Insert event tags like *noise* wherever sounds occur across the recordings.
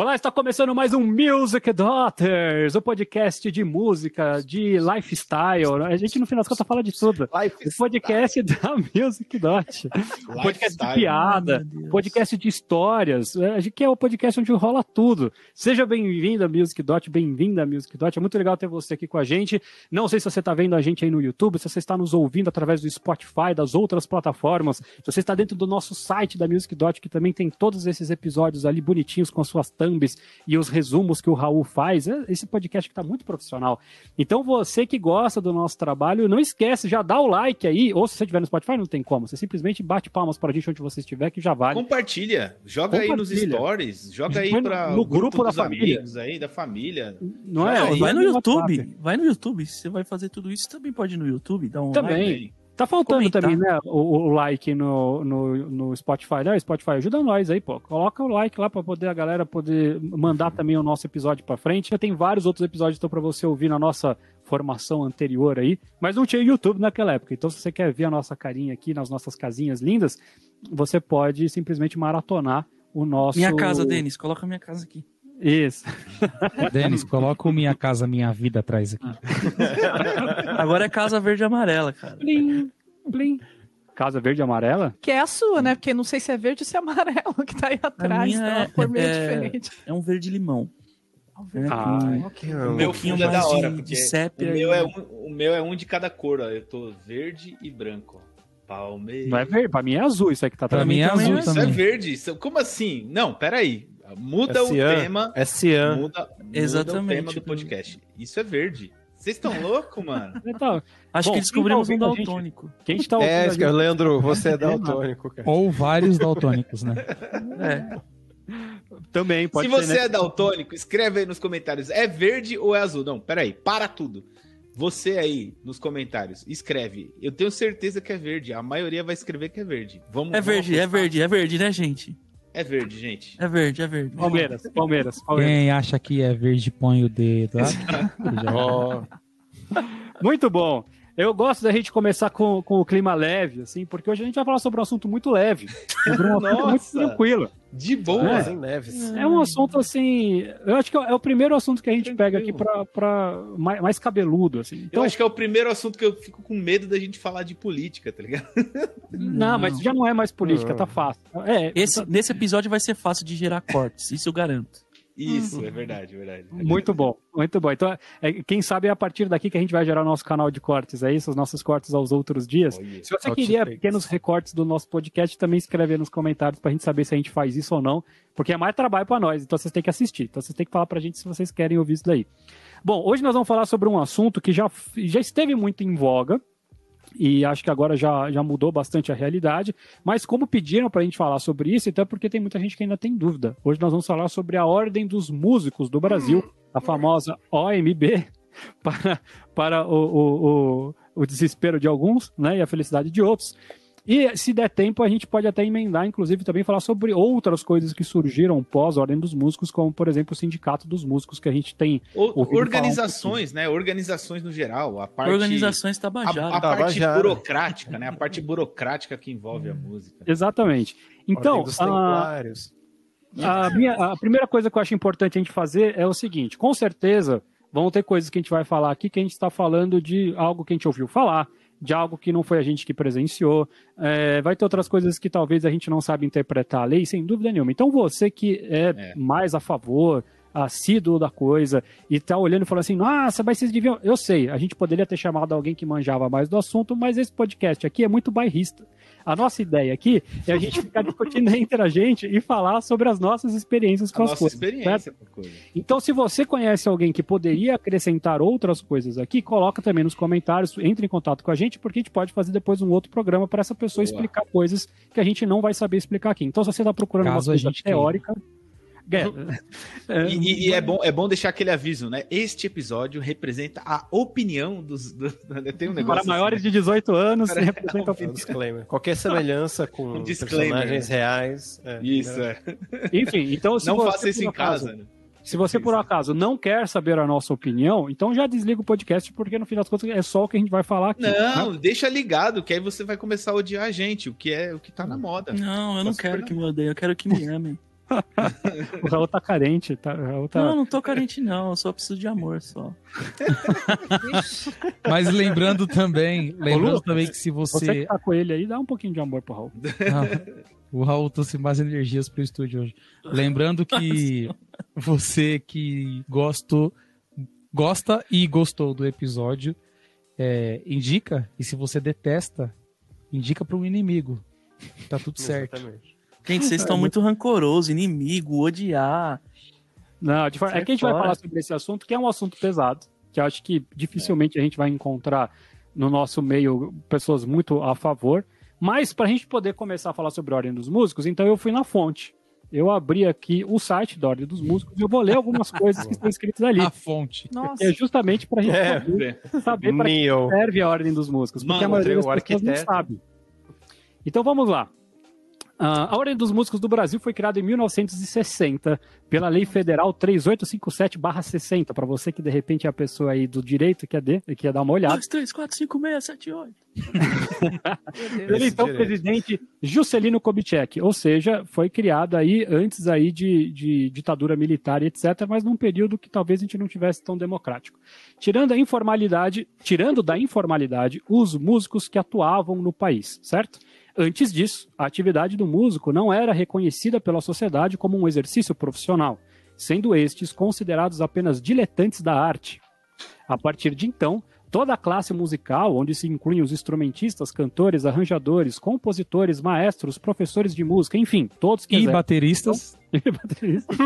Olá, está começando mais um Music Daughters, o podcast de música, de lifestyle. A gente, no final das contas, fala de tudo. O podcast da Music Dot. podcast de piada, podcast de histórias. Que é o podcast onde rola tudo. Seja bem-vindo à Music Dot, bem-vinda à Music Dot. É muito legal ter você aqui com a gente. Não sei se você está vendo a gente aí no YouTube, se você está nos ouvindo através do Spotify, das outras plataformas. Se você está dentro do nosso site da Music Dot, que também tem todos esses episódios ali bonitinhos com as suas thumbs e os resumos que o Raul faz. É, esse podcast que está muito profissional. Então, você que gosta do nosso trabalho, não esquece, já dá o like aí, ou se você estiver no Spotify, não tem como. Você simplesmente bate palmas para a gente onde você estiver, que já vale. Compartilha, joga Compartilha. aí nos stories, joga aí para no grupo, grupo da família. aí, da família. Não é? Vai no YouTube, vai no YouTube. Se você vai fazer tudo isso, também pode ir no YouTube, dá um também. like Tá faltando Comentar. também, né, o, o, like no, no, no Spotify. Né? Spotify, ajuda nós aí, pô. Coloca o like lá para poder a galera poder mandar também o nosso episódio para frente. Já tem vários outros episódios então para você ouvir na nossa formação anterior aí, mas não tinha YouTube naquela época. Então, se você quer ver a nossa carinha aqui nas nossas casinhas lindas, você pode simplesmente maratonar o nosso. Minha casa, Denis, coloca minha casa aqui. Isso. Denis, coloca o Minha Casa Minha Vida atrás aqui. *laughs* Agora é Casa Verde e Amarela, cara. Blim, blim. Casa Verde e Amarela? Que é a sua, né? Porque não sei se é verde ou se é amarelo que tá aí atrás. Então é, uma meio é, diferente. É um verde limão. Ah, okay. O meu fundo é da hora, de, de sépia. O meu, é um, o meu é um de cada cor, ó. Eu tô verde e branco. Palmeiras. Não é verde, pra mim é azul isso aqui tá Pra, pra mim é azul também. Isso é verde. Como assim? Não, peraí. Muda é o tema. É cian. Muda, Exatamente. muda o tema do podcast. Isso é verde. Vocês estão *laughs* loucos, mano? Então, Acho bom, que descobrimos tá um daltônico. Quem está ouvindo? É, gente... Leandro, você é daltônico, cara. Ou vários daltônicos, né? É. Também pode Se ser, você né? é daltônico, escreve aí nos comentários. É verde ou é azul? Não, peraí, para tudo. Você aí, nos comentários, escreve. Eu tenho certeza que é verde. A maioria vai escrever que é verde. Vamos, é verde, vamos é verde, é verde, né, gente? É verde, gente. É verde, é verde. Palmeiras, Palmeiras, Palmeiras. Quem acha que é verde, põe o dedo. oh. *laughs* Muito bom. Eu gosto da gente começar com, com o clima leve, assim, porque hoje a gente vai falar sobre um assunto muito leve. Sobre um assunto muito tranquilo. De boa, é. Neves. É um assunto assim. Eu acho que é o primeiro assunto que a gente Tranquilo. pega aqui pra, pra mais, mais cabeludo, assim. Então, eu acho que é o primeiro assunto que eu fico com medo da gente falar de política, tá ligado? Não, *laughs* não. mas já não é mais política, tá fácil. É, Esse, Nesse episódio vai ser fácil de gerar cortes, isso eu garanto. Isso, é verdade, é verdade. Muito bom, muito bom. Então, é, quem sabe é a partir daqui que a gente vai gerar o nosso canal de cortes, é isso? Os nossos cortes aos outros dias. Oh, Se você queria pequenos recortes do nosso podcast, também escreve nos comentários pra gente saber se a gente faz isso ou não, porque é mais trabalho para nós, então vocês têm que assistir. Então vocês têm que falar pra gente se vocês querem ouvir isso daí. Bom, hoje nós vamos falar sobre um assunto que já, já esteve muito em voga, e acho que agora já, já mudou bastante a realidade. Mas como pediram para a gente falar sobre isso, então é porque tem muita gente que ainda tem dúvida. Hoje nós vamos falar sobre a Ordem dos Músicos do Brasil, a famosa OMB, *laughs* para, para o, o, o, o desespero de alguns né, e a felicidade de outros. E se der tempo, a gente pode até emendar, inclusive, também falar sobre outras coisas que surgiram pós-Ordem dos Músicos, como, por exemplo, o Sindicato dos Músicos, que a gente tem. O, organizações, um né? Organizações no geral. A parte, organizações tabajadas. A, a parte burocrática, né? A parte burocrática que envolve a música. Exatamente. Então. A, a, minha, a primeira coisa que eu acho importante a gente fazer é o seguinte: com certeza vão ter coisas que a gente vai falar aqui que a gente está falando de algo que a gente ouviu falar de algo que não foi a gente que presenciou. É, vai ter outras coisas que talvez a gente não sabe interpretar a lei, sem dúvida nenhuma. Então você que é, é. mais a favor, assíduo da coisa e tá olhando e falando assim, nossa, mas vocês deviam. Eu sei, a gente poderia ter chamado alguém que manjava mais do assunto, mas esse podcast aqui é muito bairrista. A nossa ideia aqui é a gente ficar discutindo entre a gente e falar sobre as nossas experiências com a as nossa coisas. Experiência com coisa. Então, se você conhece alguém que poderia acrescentar outras coisas aqui, coloca também nos comentários, entre em contato com a gente, porque a gente pode fazer depois um outro programa para essa pessoa Boa. explicar coisas que a gente não vai saber explicar aqui. Então, se você está procurando Caso uma coisa teórica. É, *laughs* e, e, é, bom, é bom deixar aquele aviso, né? Este episódio representa a opinião dos. Do, tem um negócio Para assim, maiores né? de 18 anos, Para, *laughs* representa um disclaimer. Qualquer semelhança com um personagens né? reais. É, isso, é. Enfim, então. não faça isso em casa, né? Se você, por acaso, não quer saber a nossa opinião, então já desliga o podcast, porque no final das contas é só o que a gente vai falar aqui. Não, né? deixa ligado, que aí você vai começar a odiar a gente, o que é o que tá na moda. Não, eu não quero que me odeiem, eu quero que me amem. *laughs* o Raul tá carente. Tá, Raul tá... Não, não tô carente, não. Eu só preciso de amor só. *laughs* Mas lembrando também, lembrando Ô, também que se você. Você que tá com ele aí, dá um pouquinho de amor pro Raul. Não, o Raul trouxe mais energias pro estúdio hoje. Lembrando que *laughs* você que gostou, gosta e gostou do episódio, é, indica. E se você detesta, indica para um inimigo. Tá tudo certo. Exatamente. Gente, vocês estão muito rancorosos, inimigo, odiar. Não, é que a gente vai falar sobre esse assunto, que é um assunto pesado, que eu acho que dificilmente é. a gente vai encontrar no nosso meio pessoas muito a favor. Mas para a gente poder começar a falar sobre a Ordem dos Músicos, então eu fui na fonte. Eu abri aqui o site da Ordem dos Músicos e eu vou ler algumas coisas que estão escritas ali. *laughs* A fonte. Nossa. É justamente para a gente é, saber para que serve a Ordem dos Músicos. Porque Mano, a maioria das pessoas não sabe. Então vamos lá. Uh, a Ordem dos Músicos do Brasil foi criada em 1960 pela Lei Federal 3857-60. Para você que de repente é a pessoa aí do direito que quer, de, que quer dar uma olhada. 2, 3, 4, 5, 6, 7, 8. Ele então presidente Juscelino Kubitschek, ou seja, foi criado aí antes aí de, de ditadura militar e etc, mas num período que talvez a gente não tivesse tão democrático. Tirando a informalidade, tirando da informalidade os músicos que atuavam no país, certo? Antes disso, a atividade do músico não era reconhecida pela sociedade como um exercício profissional, sendo estes considerados apenas diletantes da arte. A partir de então, toda a classe musical, onde se incluem os instrumentistas, cantores, arranjadores, compositores, maestros, professores de música, enfim, todos que. E bateristas. *laughs* E bateristas.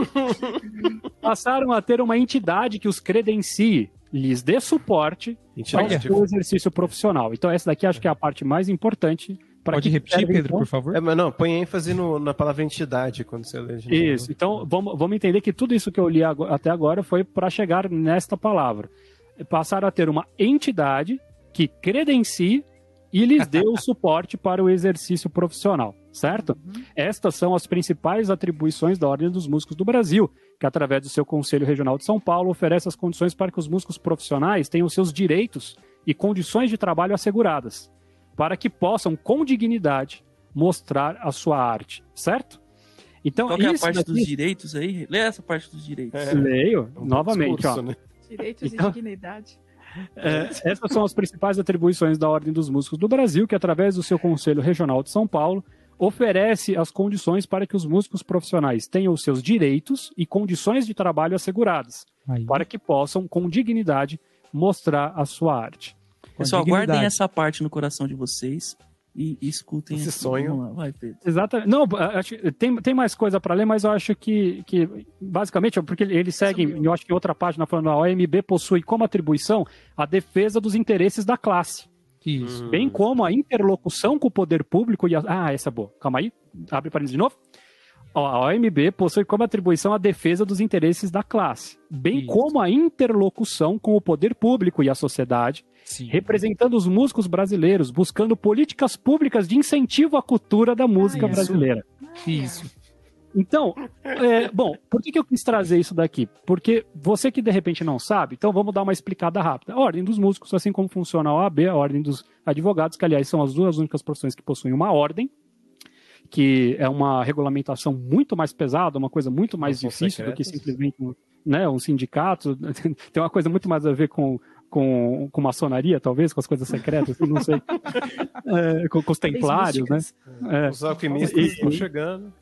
passaram a ter uma entidade que os credencie, lhes dê suporte ao exercício profissional. Então, essa daqui acho que é a parte mais importante Pode repetir, Pedro, então? por favor? É, mas não, põe ênfase no, na palavra entidade quando você lê. Isso, então vamos, vamos entender que tudo isso que eu li até agora foi para chegar nesta palavra. Passaram a ter uma entidade que credencie e lhes dê o *laughs* suporte para o exercício profissional, certo? Uhum. Estas são as principais atribuições da Ordem dos Músicos do Brasil, que através do seu Conselho Regional de São Paulo oferece as condições para que os músicos profissionais tenham seus direitos e condições de trabalho asseguradas para que possam, com dignidade, mostrar a sua arte, certo? Então, Qual é a parte daqui... dos direitos aí? Lê essa parte dos direitos. É, Leio, é um novamente. Discurso, ó. Né? Direitos então, e dignidade. É, essas são as principais atribuições da Ordem dos Músicos do Brasil, que, através do seu Conselho Regional de São Paulo, oferece as condições para que os músicos profissionais tenham os seus direitos e condições de trabalho asseguradas, Aí. para que possam, com dignidade, mostrar a sua arte. Pessoal, guardem essa parte no coração de vocês e, escutem esse sonho. Vai, Pedro. Exatamente. Não, acho, tem, tem mais coisa para ler, mas eu acho que, que basicamente, porque eles seguem, eu acho que outra página falando a OMB possui como atribuição a defesa dos interesses da classe. Isso. Bem como a interlocução com o poder público e a... Ah, essa é boa. Calma aí. Abre parênteses de novo. A OMB possui como atribuição a defesa dos interesses da classe, bem Isso. como a interlocução com o poder público e a sociedade, Sim. representando os músicos brasileiros, buscando políticas públicas de incentivo à cultura da música ah, brasileira. Isso. Então, é, bom, por que, que eu quis trazer isso daqui? Porque você que de repente não sabe, então vamos dar uma explicada rápida. A ordem dos músicos, assim como funciona a OAB, a ordem dos advogados, que aliás são as duas únicas profissões que possuem uma ordem, que é uma regulamentação muito mais pesada, uma coisa muito mais difícil do que simplesmente né, um sindicato. *laughs* Tem uma coisa muito mais a ver com, com, com maçonaria, talvez, com as coisas secretas, não sei. *laughs* É, com, com, os templários, né? É. Os alquimistas e, estão chegando.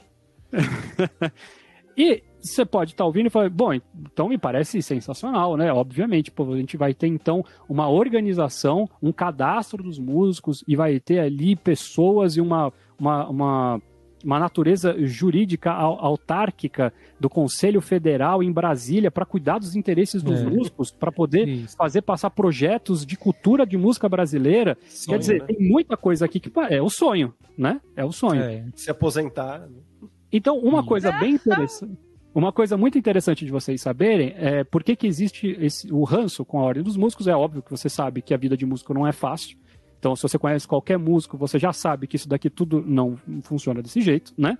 *laughs* e você pode estar tá ouvindo e falar, bom, então me parece sensacional, né? Obviamente, pô, a gente vai ter então uma organização, um cadastro dos músicos e vai ter ali pessoas e uma, uma, uma, uma natureza jurídica autárquica do Conselho Federal em Brasília para cuidar dos interesses dos é. músicos, para poder Isso. fazer passar projetos de cultura de música brasileira. Sonho, Quer dizer, né? tem muita coisa aqui que é o sonho, né? É o sonho. É. Se aposentar. Então, uma coisa bem interessante. Uma coisa muito interessante de vocês saberem é por que, que existe esse, o ranço com a Ordem dos Músicos. É óbvio que você sabe que a vida de músico não é fácil. Então, se você conhece qualquer músico, você já sabe que isso daqui tudo não funciona desse jeito, né?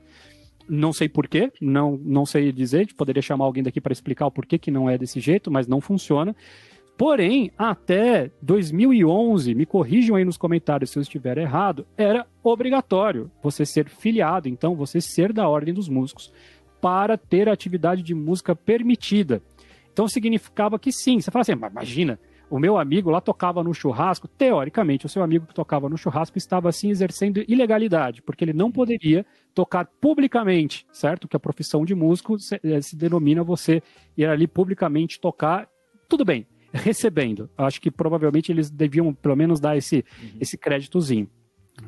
Não sei porquê, não, não sei dizer, poderia chamar alguém daqui para explicar o porquê que não é desse jeito, mas não funciona. Porém, até 2011, me corrijam aí nos comentários se eu estiver errado, era obrigatório você ser filiado, então você ser da Ordem dos Músicos para ter atividade de música permitida. Então significava que sim. Você fala assim, mas imagina, o meu amigo lá tocava no churrasco, teoricamente, o seu amigo que tocava no churrasco estava assim exercendo ilegalidade, porque ele não poderia tocar publicamente, certo? Que a profissão de músico se, eh, se denomina você ir ali publicamente tocar, tudo bem, *laughs* recebendo. Acho que provavelmente eles deviam pelo menos dar esse, uhum. esse créditozinho.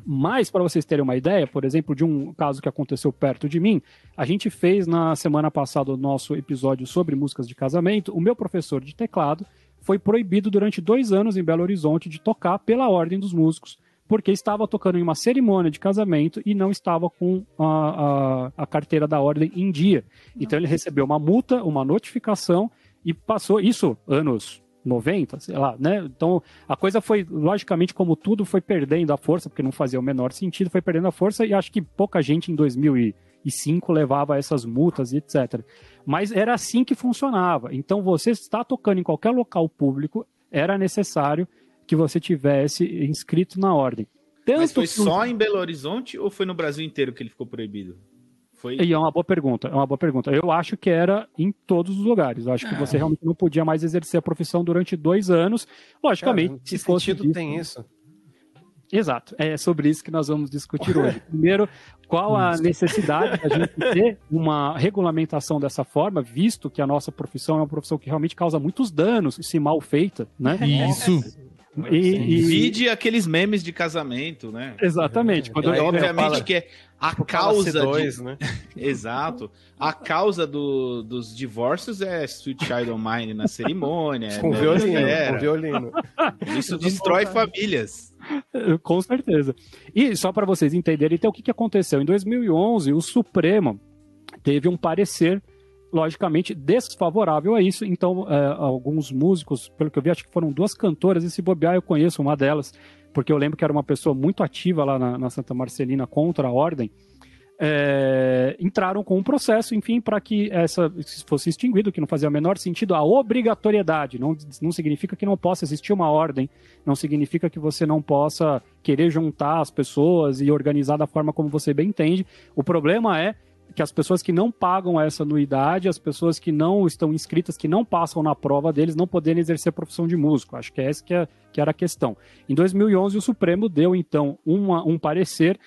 Mas, para vocês terem uma ideia, por exemplo, de um caso que aconteceu perto de mim, a gente fez na semana passada o nosso episódio sobre músicas de casamento. O meu professor de teclado foi proibido durante dois anos em Belo Horizonte de tocar pela ordem dos músicos, porque estava tocando em uma cerimônia de casamento e não estava com a, a, a carteira da ordem em dia. Então ele recebeu uma multa, uma notificação e passou isso anos 90, sei lá, né? Então a coisa foi, logicamente, como tudo, foi perdendo a força, porque não fazia o menor sentido, foi perdendo a força e acho que pouca gente em 2005 levava essas multas e etc. Mas era assim que funcionava. Então você está tocando em qualquer local público, era necessário que você tivesse inscrito na ordem. Tanto Mas foi só em Belo Horizonte ou foi no Brasil inteiro que ele ficou proibido? Foi... E é uma boa pergunta, é uma boa pergunta. Eu acho que era em todos os lugares. Eu acho que você realmente não podia mais exercer a profissão durante dois anos. Logicamente, Cara, se fosse sentido isso, tem isso? Exato, é sobre isso que nós vamos discutir hoje. *laughs* Primeiro, qual a necessidade da gente *laughs* ter uma regulamentação dessa forma, visto que a nossa profissão é uma profissão que realmente causa muitos danos se mal feita, né? Isso. E, e... Vide aqueles memes de casamento, né? Exatamente. Quando, é, obviamente fala... que é a causa dois, de... né? *laughs* Exato. A causa do, dos divórcios é Sweet Child of Mine na cerimônia. *laughs* com, né? violino, com violino. Isso *laughs* destrói famílias. Com certeza. E só para vocês entenderem, então, o que, que aconteceu? Em 2011, o Supremo teve um parecer logicamente desfavorável a isso. Então, é, alguns músicos, pelo que eu vi, acho que foram duas cantoras, e se bobear eu conheço uma delas, porque eu lembro que era uma pessoa muito ativa lá na, na Santa Marcelina contra a ordem. É, entraram com um processo, enfim, para que essa fosse extinguido, que não fazia o menor sentido, a obrigatoriedade. Não, não significa que não possa existir uma ordem, não significa que você não possa querer juntar as pessoas e organizar da forma como você bem entende. O problema é que as pessoas que não pagam essa anuidade, as pessoas que não estão inscritas, que não passam na prova deles, não poderem exercer a profissão de músico. Acho que é essa que, é, que era a questão. Em 2011, o Supremo deu, então, uma, um parecer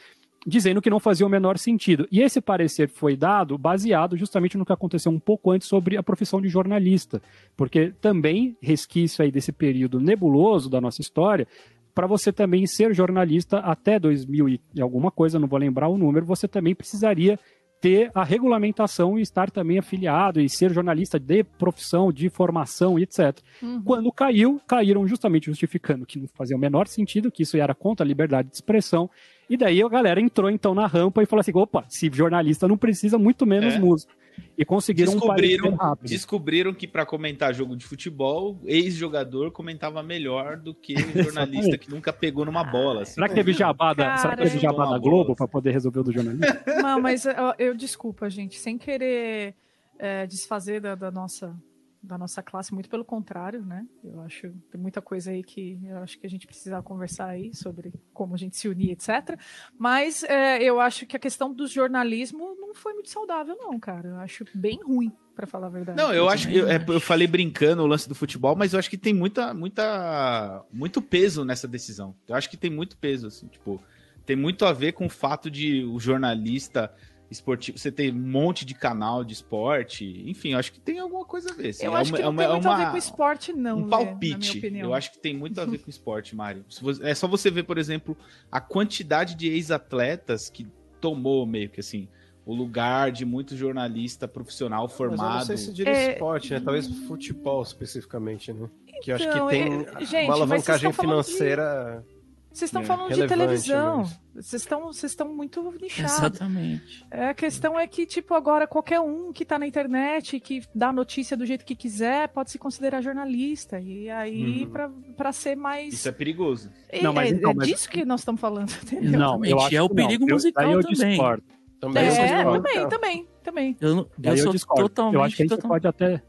dizendo que não fazia o menor sentido. E esse parecer foi dado baseado justamente no que aconteceu um pouco antes sobre a profissão de jornalista, porque também resquício aí desse período nebuloso da nossa história, para você também ser jornalista até 2000 e alguma coisa, não vou lembrar o número, você também precisaria ter a regulamentação e estar também afiliado e ser jornalista de profissão, de formação e etc. Uhum. Quando caiu, caíram justamente justificando que não fazia o menor sentido, que isso era contra a liberdade de expressão. E daí a galera entrou então na rampa e falou assim: opa, se jornalista não precisa, muito menos é. músico e conseguiram descobriram, um rápido. Descobriram que para comentar jogo de futebol, ex-jogador comentava melhor do que *laughs* jornalista que nunca pegou numa bola. Assim. Será que teve jabá da, será que teve jabá da Globo para poder resolver o do jornalista? Não, mas eu, eu desculpa, gente, sem querer é, desfazer da, da nossa da nossa classe, muito pelo contrário, né? Eu acho tem muita coisa aí que eu acho que a gente precisa conversar aí sobre como a gente se unir, etc. Mas é, eu acho que a questão do jornalismo não foi muito saudável, não, cara. Eu acho bem ruim, para falar a verdade. Não, eu acho que eu, é, eu falei brincando o lance do futebol, mas eu acho que tem muita, muita, muito peso nessa decisão. Eu acho que tem muito peso, assim, tipo, tem muito a ver com o fato de o jornalista esportivo, você tem um monte de canal de esporte, enfim, eu acho que tem alguma coisa a ver. Assim. Eu é acho uma, que não é tem muito uma, a ver com esporte, não. Um palpite. eu acho que tem muito a ver *laughs* com esporte, Mário. É só você ver, por exemplo, a quantidade de ex-atletas que tomou meio que assim o lugar de muito jornalista profissional formado. Mas eu não sei se diria é... esporte, né? Talvez futebol especificamente, né? Que eu acho que então, tem é... Gente, uma alavancagem financeira. De vocês estão é, falando de televisão. Vocês estão, vocês estão muito nichados. Exatamente. É, a questão é que, tipo, agora qualquer um que está na internet, que dá notícia do jeito que quiser, pode se considerar jornalista. E aí, uhum. para ser mais. Isso é perigoso. É, não, mas, então, é mas... disso que nós estamos falando. *laughs* Entendeu? Não, eu acho é o perigo não. musical eu, também. Discordo. Também, é, também, também, também. Eu, eu, eu sou discordo. totalmente. Eu acho que a gente totalmente... pode até.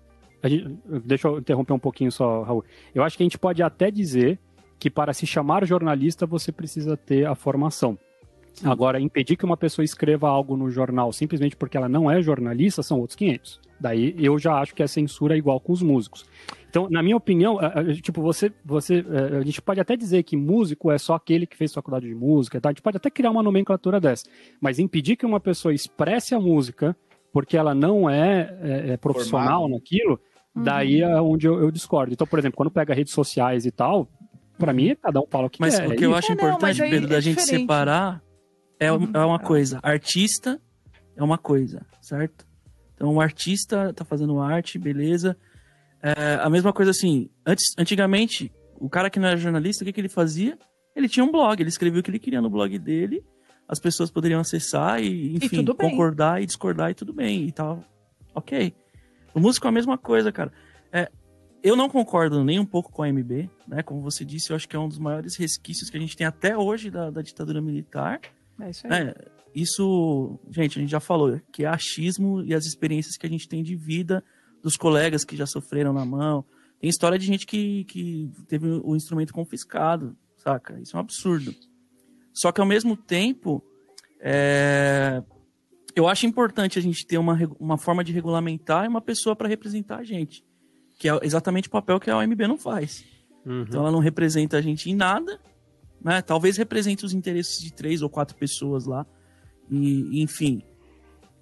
Gente, deixa eu interromper um pouquinho só, Raul. Eu acho que a gente pode até dizer que para se chamar jornalista você precisa ter a formação, Agora, impedir que uma pessoa escreva algo no jornal simplesmente porque ela não é jornalista são outros 500. Daí eu já acho que a censura é igual com os músicos. Então, na minha opinião, tipo, você, você, é, a gente pode até dizer que músico é só aquele que fez faculdade de música, tá? A gente pode até criar uma nomenclatura dessa, mas impedir que uma pessoa expresse a música porque ela não é, é, é profissional Formado. naquilo, uhum. daí é onde eu, eu, discordo. Então, por exemplo, quando pega redes sociais e tal, para mim, cada um fala o que mas quer. Mas o que eu acho importante, não, Pedro, da gente separar é, é uma coisa. Artista é uma coisa, certo? Então, o artista tá fazendo arte, beleza. É, a mesma coisa assim, antes, antigamente, o cara que não era jornalista, o que, que ele fazia? Ele tinha um blog, ele escrevia o que ele queria no blog dele, as pessoas poderiam acessar e, enfim, e concordar e discordar e tudo bem e tal. Ok. O músico é a mesma coisa, cara. É, eu não concordo nem um pouco com a MB, né? Como você disse, eu acho que é um dos maiores resquícios que a gente tem até hoje da, da ditadura militar. É isso aí. É, isso, gente, a gente já falou, que é achismo e as experiências que a gente tem de vida dos colegas que já sofreram na mão. Tem história de gente que, que teve o instrumento confiscado, saca? Isso é um absurdo. Só que ao mesmo tempo, é... eu acho importante a gente ter uma, uma forma de regulamentar e uma pessoa para representar a gente. Que é exatamente o papel que a OMB não faz. Uhum. Então ela não representa a gente em nada, né? Talvez represente os interesses de três ou quatro pessoas lá. E, enfim.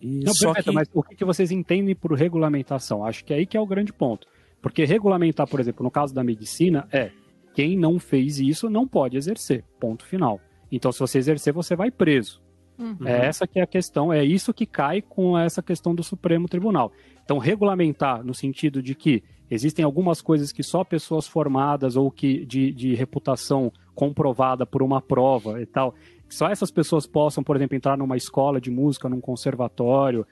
E não, só perfeito, que... mas o que vocês entendem por regulamentação? Acho que é aí que é o grande ponto. Porque regulamentar, por exemplo, no caso da medicina, é quem não fez isso não pode exercer. Ponto final. Então, se você exercer, você vai preso. Uhum. É essa que é a questão, é isso que cai com essa questão do Supremo Tribunal. Então, regulamentar no sentido de que existem algumas coisas que só pessoas formadas ou que de, de reputação comprovada por uma prova e tal, só essas pessoas possam, por exemplo, entrar numa escola de música, num conservatório.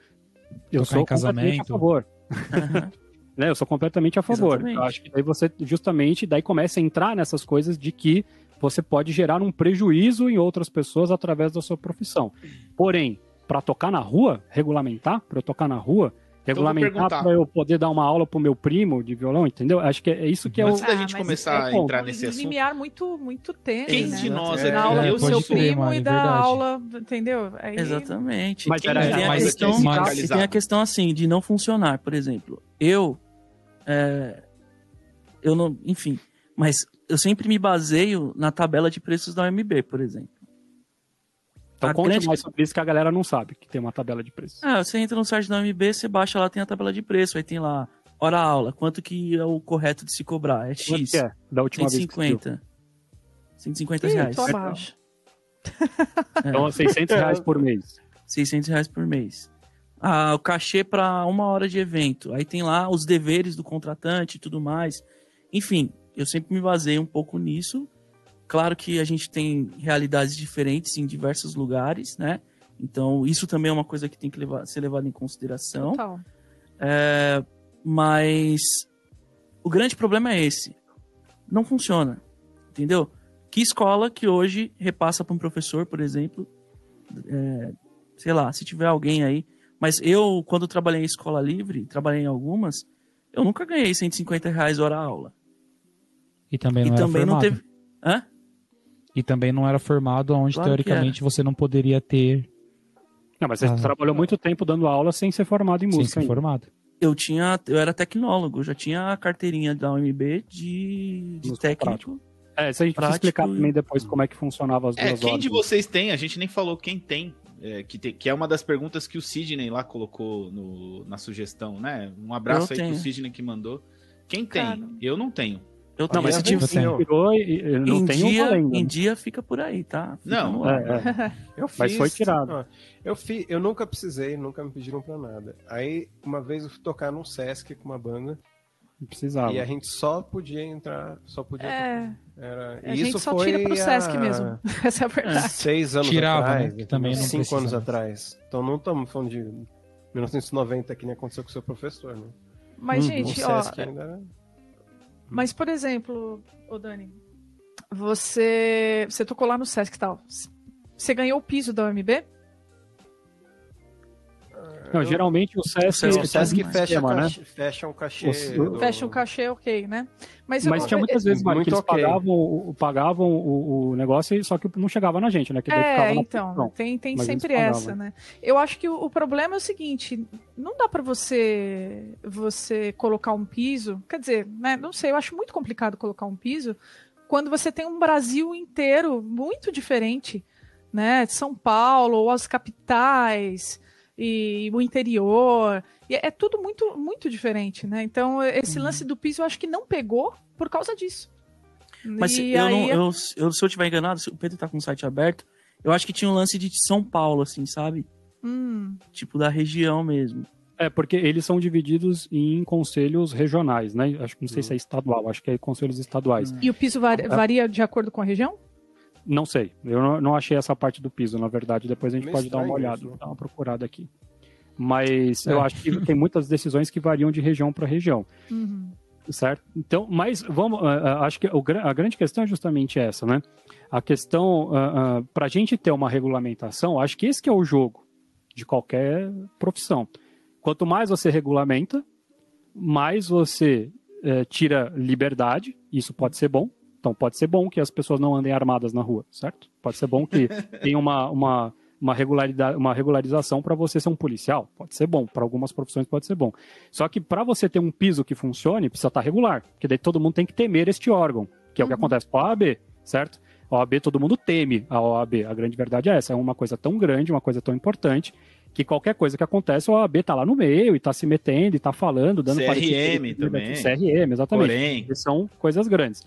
Eu Tocar sou completamente a favor. Uhum. *laughs* né? Eu sou completamente a favor. Exatamente. Eu acho que daí você justamente daí começa a entrar nessas coisas de que você pode gerar um prejuízo em outras pessoas através da sua profissão. Porém, para tocar na rua, regulamentar, para eu tocar na rua, então, regulamentar para eu poder dar uma aula pro meu primo de violão, entendeu? Acho que é isso que é Antes o... da gente ah, começar é a entrar nesse assunto... limiar muito, muito tênue, Quem né? de nós é, aqui aula pro seu primo e dar aula, entendeu? Aí... Exatamente. Mas, era, tem, a questão, mas... tem a questão, assim, de não funcionar, por exemplo. Eu... É, eu não... Enfim, mas eu sempre me baseio na tabela de preços da OMB, por exemplo. Então a conte grande... mais sobre isso que a galera não sabe, que tem uma tabela de preços. Ah, você entra no site da UMB, você baixa lá, tem a tabela de preço, aí tem lá hora aula, quanto que é o correto de se cobrar, é X. que é? Da última 150. vez 150 reais. Tô abaixo. *laughs* Então, 600 reais por mês. 600 reais por mês. Ah, o cachê para uma hora de evento. Aí tem lá os deveres do contratante e tudo mais. Enfim, eu sempre me baseio um pouco nisso Claro que a gente tem realidades diferentes em diversos lugares, né? Então, isso também é uma coisa que tem que levar, ser levado em consideração. Total. É, mas o grande problema é esse. Não funciona. Entendeu? Que escola que hoje repassa para um professor, por exemplo, é, sei lá, se tiver alguém aí. Mas eu, quando trabalhei em escola livre, trabalhei em algumas, eu nunca ganhei 150 reais hora aula. E também não, e também não teve. Hã? E também não era formado onde, claro teoricamente, você não poderia ter. Não, mas você ah, trabalhou muito tempo dando aula sem ser formado em música. Sem ser ainda. formado. Eu tinha. Eu era tecnólogo, já tinha a carteirinha da UMB de, de técnico. Prático. É, se a gente precisa explicar também depois como é que funcionava as é, duas é, quem de vocês tem? A gente nem falou quem tem. É, que, tem, que é uma das perguntas que o Sidney lá colocou no, na sugestão, né? Um abraço eu aí tenho. pro Sidney que mandou. Quem tem? Cara, eu não tenho. Eu não, mas se tiver tirou, não em tem dia, ainda. Em dia fica por aí, tá? Fica não, é, é. *laughs* eu fiz, mas foi tirado. eu, fiz, eu nunca precisei, nunca me pediram pra nada. Aí, uma vez eu fui tocar num Sesc com uma banda. Não precisava. E a gente só podia entrar, só podia. É. Era... A gente só tira pro Sesc a... mesmo. *laughs* Essa é a verdade. Seis anos Tirava, atrás, né? também cinco anos atrás. Então não estamos falando de 1990 que nem aconteceu com o seu professor, né? Mas, hum, gente, ó. Ainda era... Mas, por exemplo, o Dani, você, você tocou lá no Sesc e tal. Você ganhou o piso da OMB? Não, geralmente o SESC, o SESC fecha, esquema, né? fecha um cachê. O, do... Fecha um cachê, ok, né? Mas, Mas eu, tinha muitas vezes, Mark, que eles okay. pagavam, pagavam o, o, negócio, só que não chegava na gente, né? Que é, então, tem, tem sempre essa, né? Eu acho que o, o, problema é o seguinte, não dá para você você colocar um piso, quer dizer, né? Não sei, eu acho muito complicado colocar um piso quando você tem um Brasil inteiro muito diferente, né? São Paulo, ou as capitais e o interior. E é tudo muito, muito diferente, né? Então, esse uhum. lance do piso eu acho que não pegou por causa disso. Mas eu não, eu, eu, se eu tiver enganado, se o Pedro tá com o site aberto, eu acho que tinha um lance de São Paulo, assim, sabe? Hum. Tipo, da região mesmo. É, porque eles são divididos em conselhos regionais, né? Acho que não sei se é estadual, acho que é conselhos estaduais. E o piso var varia de acordo com a região? Não sei. Eu não, não, achei essa parte do piso, na verdade. Depois a gente pode dar uma olhada, isso. dar uma procurada aqui. Mas é. eu acho que tem muitas decisões que variam de região para região. Uhum. Certo? Então, mas vamos. Uh, acho que o, a grande questão é justamente essa, né? A questão, uh, uh, para a gente ter uma regulamentação, acho que esse que é o jogo de qualquer profissão. Quanto mais você regulamenta, mais você uh, tira liberdade, isso pode ser bom, então pode ser bom que as pessoas não andem armadas na rua, certo? Pode ser bom que *laughs* tenha uma, uma, uma, regularidade, uma regularização para você ser um policial. Pode ser bom. Para algumas profissões pode ser bom. Só que para você ter um piso que funcione, precisa estar tá regular. Porque daí todo mundo tem que temer este órgão, que é uhum. o que uhum. acontece com a OAB, certo? A OAB todo mundo teme a OAB. A grande verdade é essa. É uma coisa tão grande, uma coisa tão importante, que qualquer coisa que acontece, a OAB está lá no meio e está se metendo e está falando, dando CRM também. CRM, exatamente. Porém. são coisas grandes.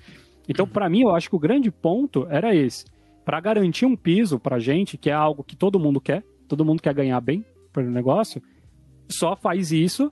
Então, para mim, eu acho que o grande ponto era esse. Para garantir um piso para gente, que é algo que todo mundo quer, todo mundo quer ganhar bem pelo negócio, só faz isso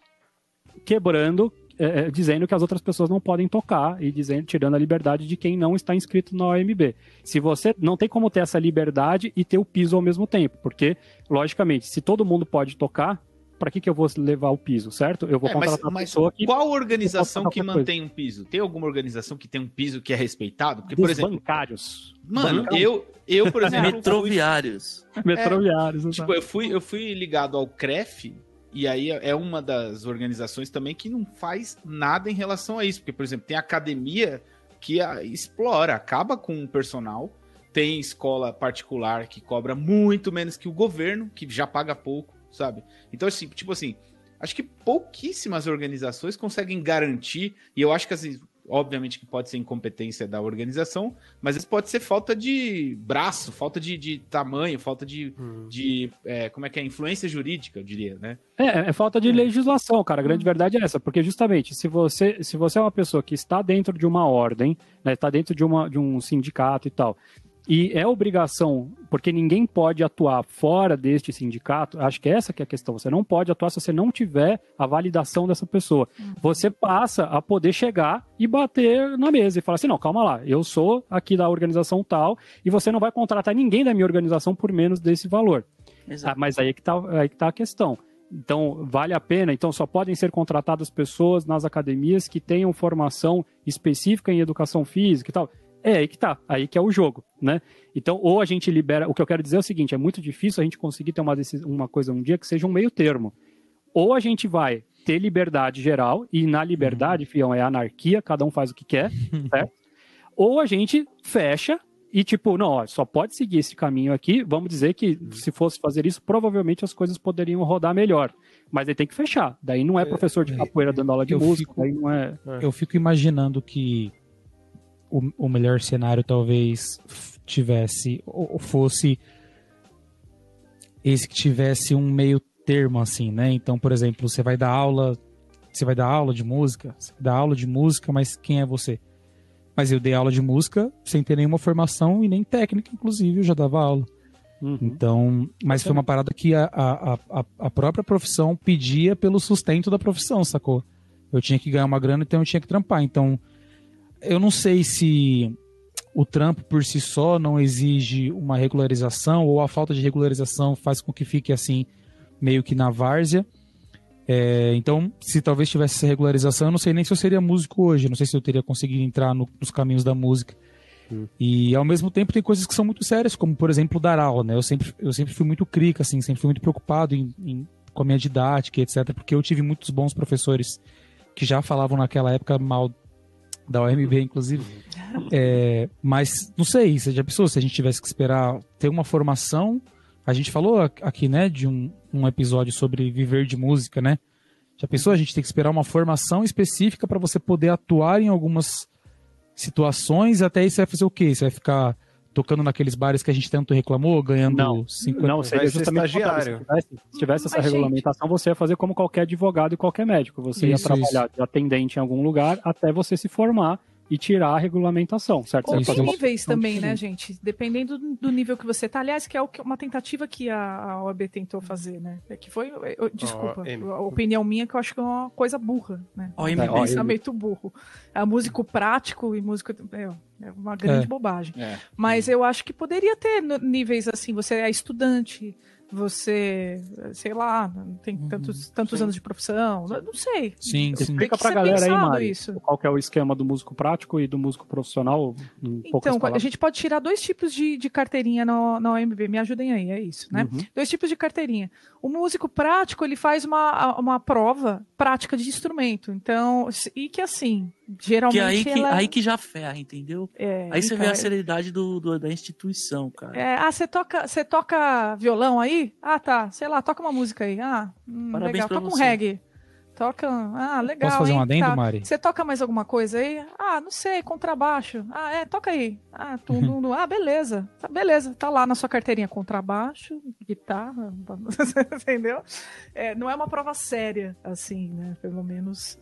quebrando, é, é, dizendo que as outras pessoas não podem tocar e dizendo, tirando a liberdade de quem não está inscrito na OMB. Se você não tem como ter essa liberdade e ter o piso ao mesmo tempo, porque, logicamente, se todo mundo pode tocar, para que, que eu vou levar o piso, certo? Eu vou é, contratar mas, mas pessoa que. Qual organização que mantém coisa. um piso? Tem alguma organização que tem um piso que é respeitado? Porque, por exemplo. bancários. Mano, bancários. eu, eu, por *laughs* exemplo. Metroviários. Fui... Metroviários. *laughs* É, tipo, eu fui, eu fui ligado ao CREF, e aí é uma das organizações também que não faz nada em relação a isso. Porque, por exemplo, tem academia que explora, acaba com o personal. Tem escola particular que cobra muito menos que o governo, que já paga pouco sabe? Então, assim, tipo assim, acho que pouquíssimas organizações conseguem garantir, e eu acho que assim, obviamente que pode ser incompetência da organização, mas isso pode ser falta de braço, falta de, de tamanho, falta de, hum. de é, como é que é, influência jurídica, eu diria, né? É, é falta de é. legislação, cara, a grande hum. verdade é essa, porque justamente, se você, se você é uma pessoa que está dentro de uma ordem, né, está dentro de, uma, de um sindicato e tal, e é obrigação, porque ninguém pode atuar fora deste sindicato, acho que essa que é a questão, você não pode atuar se você não tiver a validação dessa pessoa. Uhum. Você passa a poder chegar e bater na mesa e falar assim, não, calma lá, eu sou aqui da organização tal, e você não vai contratar ninguém da minha organização por menos desse valor. Ah, mas aí é que está aí que tá a questão. Então, vale a pena. Então, só podem ser contratadas pessoas nas academias que tenham formação específica em educação física e tal. É aí que tá, aí que é o jogo, né? Então, ou a gente libera. O que eu quero dizer é o seguinte: é muito difícil a gente conseguir ter uma, uma coisa um dia que seja um meio termo. Ou a gente vai ter liberdade geral, e na liberdade, uhum. fião, é anarquia, cada um faz o que quer, *laughs* certo? ou a gente fecha e tipo, não, ó, só pode seguir esse caminho aqui. Vamos dizer que uhum. se fosse fazer isso, provavelmente as coisas poderiam rodar melhor. Mas aí tem que fechar. Daí não é, é professor de é, capoeira dando aula de música, fico, daí não é. Eu fico imaginando que o, o melhor cenário talvez tivesse ou fosse esse que tivesse um meio termo assim, né? Então, por exemplo, você vai dar aula, você vai dar aula de música, você dá aula de música, mas quem é você? Mas eu dei aula de música sem ter nenhuma formação e nem técnica, inclusive, eu já dava aula. Uhum. Então, mas foi uma parada que a, a, a, a própria profissão pedia pelo sustento da profissão, sacou? Eu tinha que ganhar uma grana, então eu tinha que trampar. Então, eu não sei se o trampo por si só não exige uma regularização ou a falta de regularização faz com que fique assim meio que na várzea. É, então, se talvez tivesse essa regularização, eu não sei nem se eu seria músico hoje, não sei se eu teria conseguido entrar no, nos caminhos da música. Hum. E ao mesmo tempo tem coisas que são muito sérias, como por exemplo dar aula, né? Eu sempre, eu sempre fui muito crica, assim, sempre fui muito preocupado em, em com a minha didática, etc. Porque eu tive muitos bons professores que já falavam naquela época mal da OMB, inclusive. É, mas não sei, você já pensou se a gente tivesse que esperar ter uma formação? A gente falou aqui, né, de um, um episódio sobre viver de música, né? Já pensou a gente tem que esperar uma formação específica para você poder atuar em algumas situações? Até aí você vai fazer o quê? Você vai ficar tocando naqueles bares que a gente tanto reclamou, ganhando não, 50 Não, seria justamente estagiário. Se tivesse, se tivesse essa Mas, regulamentação, gente... você ia fazer como qualquer advogado e qualquer médico. Você isso, ia trabalhar isso. de atendente em algum lugar até você se formar e tirar a regulamentação, certo? Ou tem níveis também, né, gente? Dependendo do nível que você tá. Aliás, que é uma tentativa que a OAB tentou fazer, né? É que foi, desculpa, oh, a opinião minha que eu acho que é uma coisa burra, né? Oh, é, um pensamento burro. É músico prático e músico... É, é uma grande é. bobagem. É. Mas eu acho que poderia ter níveis assim, você é estudante, você, sei lá, tem uhum. tantos, tantos anos de profissão, não sei. Sim, sim. Explica pra galera aí, Mari, isso. qual que é o esquema do músico prático e do músico profissional. então, a gente pode tirar dois tipos de, de carteirinha no, na OMB, me ajudem aí, é isso, né? Uhum. Dois tipos de carteirinha. O músico prático, ele faz uma, uma prova prática de instrumento, então, e que assim, geralmente... Que aí, que, ela... aí que já ferra, entendeu? É, aí você vê a seriedade do, do, da instituição, cara. É, ah, você toca, você toca violão aí? Ah, tá. Sei lá, toca uma música aí. Ah, hum, legal. Toca você. um reggae. Toca. Ah, legal. Posso fazer hein? um adendo, tá. Mari? Você toca mais alguma coisa aí? Ah, não sei, contrabaixo. Ah, é, toca aí. Ah, tudo. *laughs* ah, beleza. Tá, beleza. Tá lá na sua carteirinha contrabaixo, guitarra. *laughs* Entendeu? É, não é uma prova séria, assim, né? Pelo menos.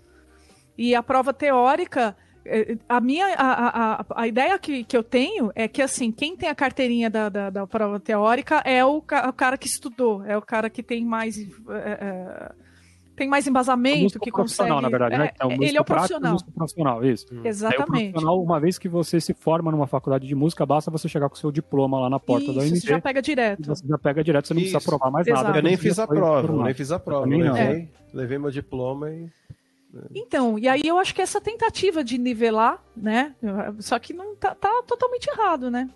E a prova teórica é, a minha a, a, a ideia que, que eu tenho é que assim quem tem a carteirinha da, da, da prova teórica é o, o, cara que estudou é o cara que tem mais é, é, tem mais embasamento que consegue na verdade né? é, é ele é o profissional prático, profissional isso hum. exatamente profissional, uma vez que você se forma numa faculdade de música basta você chegar com o seu diploma lá na porta isso, da UNB você já pega direto você já pega direto você não isso. precisa provar mais Exato. nada eu nem fiz a prova nem fiz a prova levei, levei meu diploma e então, e aí eu acho que essa tentativa de nivelar, né? Só que não tá, tá totalmente errado, né?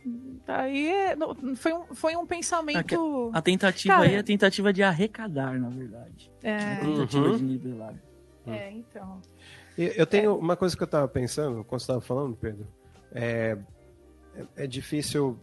Aí é, foi, um, foi um pensamento. A tentativa Cara, aí é a tentativa de arrecadar, na verdade. É. A tentativa uhum. de nivelar. É, então. Eu tenho uma coisa que eu tava pensando, quando você estava falando, Pedro. É, é, é difícil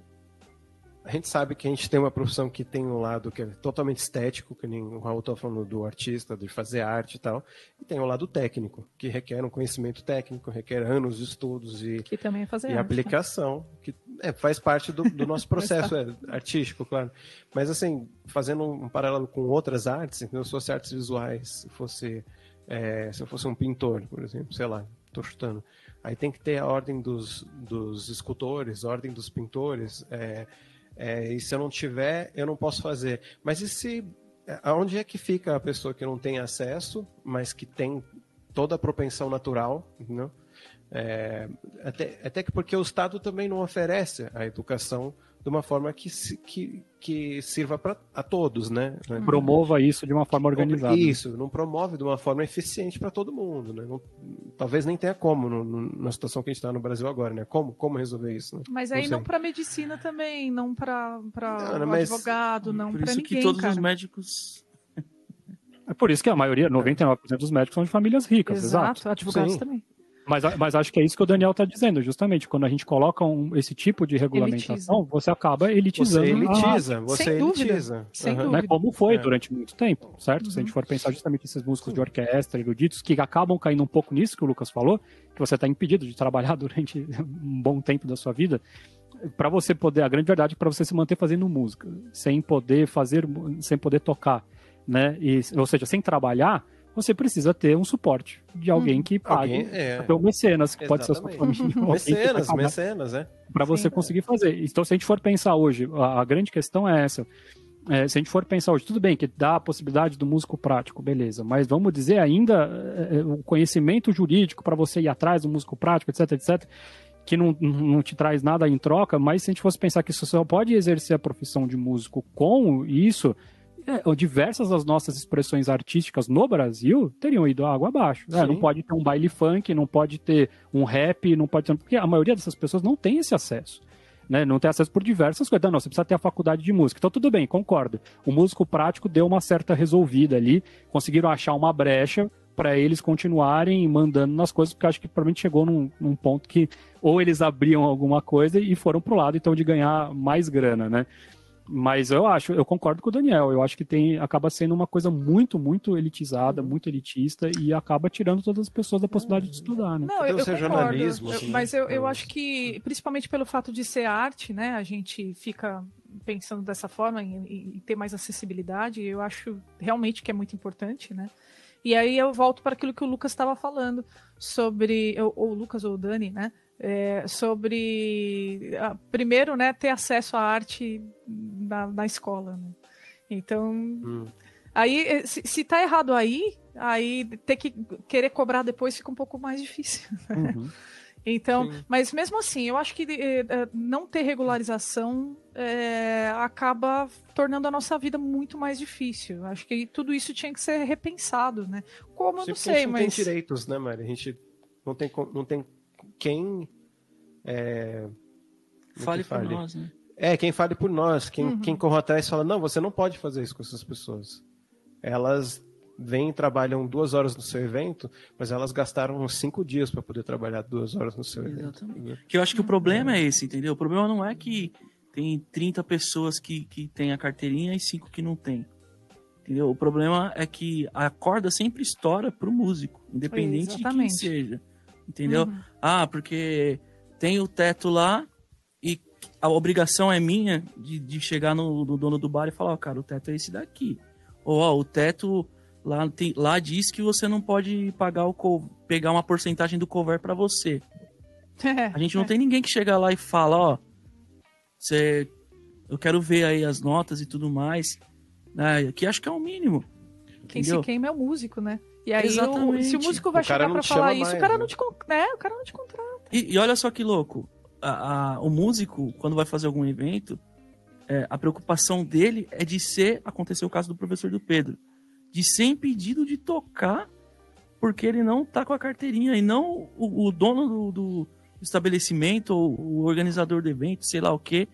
a gente sabe que a gente tem uma profissão que tem um lado que é totalmente estético, que nem o Raul está falando do artista, de fazer arte e tal, e tem o um lado técnico, que requer um conhecimento técnico, requer anos de estudos e, que também é fazer e arte, né? aplicação, né? que é, faz parte do, do nosso *laughs* processo é, artístico, claro. Mas assim, fazendo um paralelo com outras artes, se eu fosse artes visuais, se fosse é, se eu fosse um pintor, por exemplo, sei lá, estou chutando, aí tem que ter a ordem dos, dos escultores, a ordem dos pintores, é, é, e se eu não tiver, eu não posso fazer. Mas e se. Aonde é que fica a pessoa que não tem acesso, mas que tem toda a propensão natural, entendeu? É, até, até que porque o Estado também não oferece a educação de uma forma que, que, que sirva para a todos, né? Promova isso de uma forma organizada. Isso, não promove de uma forma eficiente para todo mundo, né? Não, talvez nem tenha como no, no, na situação que a gente está no Brasil agora, né? Como, como resolver isso? Né? Mas aí não, não para medicina também, não para advogado, não para ninguém, que todos cara. os médicos é por isso que a maioria, 99% dos médicos são de famílias ricas, exato. exato. Advogados Sim. também. Mas, mas acho que é isso que o Daniel está dizendo, justamente. Quando a gente coloca um, esse tipo de regulamentação, Elitiza. você acaba elitizando. Você elitiza, você Sem elitiza. Dúvida. Sem uhum. Né, como foi é. durante muito tempo, certo? Uhum. Se a gente uhum. for pensar justamente esses músicos de orquestra, eruditos, que acabam caindo um pouco nisso que o Lucas falou, que você está impedido de trabalhar *laughs* durante um bom tempo da sua vida, para você poder, a grande verdade é para você se manter fazendo música, sem poder fazer, sem poder tocar, né? E, ou seja, sem trabalhar, você precisa ter um suporte de alguém hum. que pague. Alguém, é. Até o mecenas, que Exatamente. pode ser a sua família. *laughs* mecenas, mecenas, é. Para você Sim, conseguir fazer. Então, se a gente for pensar hoje, a, a grande questão é essa. É, se a gente for pensar hoje, tudo bem que dá a possibilidade do músico prático, beleza, mas vamos dizer ainda é, é o conhecimento jurídico para você ir atrás do músico prático, etc, etc, que não, não te traz nada em troca, mas se a gente fosse pensar que você só pode exercer a profissão de músico com isso, é, diversas das nossas expressões artísticas no Brasil teriam ido água abaixo. É, não pode ter um baile funk, não pode ter um rap, não pode ter. Porque a maioria dessas pessoas não tem esse acesso. né? Não tem acesso por diversas coisas. Não, não, você precisa ter a faculdade de música. Então, tudo bem, concordo. O músico prático deu uma certa resolvida ali, conseguiram achar uma brecha para eles continuarem mandando nas coisas, porque acho que provavelmente chegou num, num, ponto que ou eles abriam alguma coisa e foram pro lado então de ganhar mais grana, né? Mas eu acho, eu concordo com o Daniel. Eu acho que tem acaba sendo uma coisa muito, muito elitizada, uhum. muito elitista e acaba tirando todas as pessoas da possibilidade de estudar, né? Não, eu, eu concordo. Assim, mas eu, eu acho que, principalmente pelo fato de ser arte, né? A gente fica pensando dessa forma e, e ter mais acessibilidade. Eu acho realmente que é muito importante, né? E aí eu volto para aquilo que o Lucas estava falando sobre, ou, ou o Lucas ou o Dani, né? É, sobre primeiro, né, ter acesso à arte na, na escola. Né? Então, hum. aí eh, se, se tá errado aí, aí ter que querer cobrar depois fica um pouco mais difícil. *laughs* Né? Uhum. Então, Sim. mas mesmo assim, eu acho que eh, não ter regularização é, acaba tornando a nossa vida muito mais difícil. Acho que tudo isso tinha que ser repensado, né? Como, eu não sei, a gente mas... não tem direitos, né, Mari? A gente não tem, não tem quem... É... Fale por nós, né? É, quem fale por nós. Quem, uhum. quem corre atrás fala, não, você não pode fazer isso com essas pessoas. Elas vêm e trabalham duas horas no seu evento, mas elas gastaram uns cinco dias para poder trabalhar duas horas no seu Exatamente. evento. Que eu acho que o problema é esse, entendeu? O problema não é que tem 30 pessoas que, que têm a carteirinha e cinco que não tem. Entendeu? O problema é que a corda sempre estoura pro músico, independente Exatamente. de quem seja. Entendeu? Uhum. Ah, porque tem o teto lá e a obrigação é minha de, de chegar no, no dono do bar e falar, ó, oh, cara, o teto é esse daqui. Ou, ó, o teto Lá, tem, lá diz que você não pode pagar o pegar uma porcentagem do cover para você. a gente não *laughs* tem ninguém que chega lá e fala, ó, você, eu quero ver aí as notas e tudo mais. Né? Que acho que é o mínimo. Quem entendeu? se queima é o músico, né? E aí, o, se o músico vai o chegar para falar isso, mais, o cara, né? não te, né? o cara não te contrata. E, e olha só que louco. A, a, o músico, quando vai fazer algum evento, é, a preocupação dele é de ser, aconteceu o caso do professor do Pedro, de ser impedido de tocar porque ele não tá com a carteirinha e não o, o dono do, do, estabelecimento ou o organizador do evento, sei lá o que,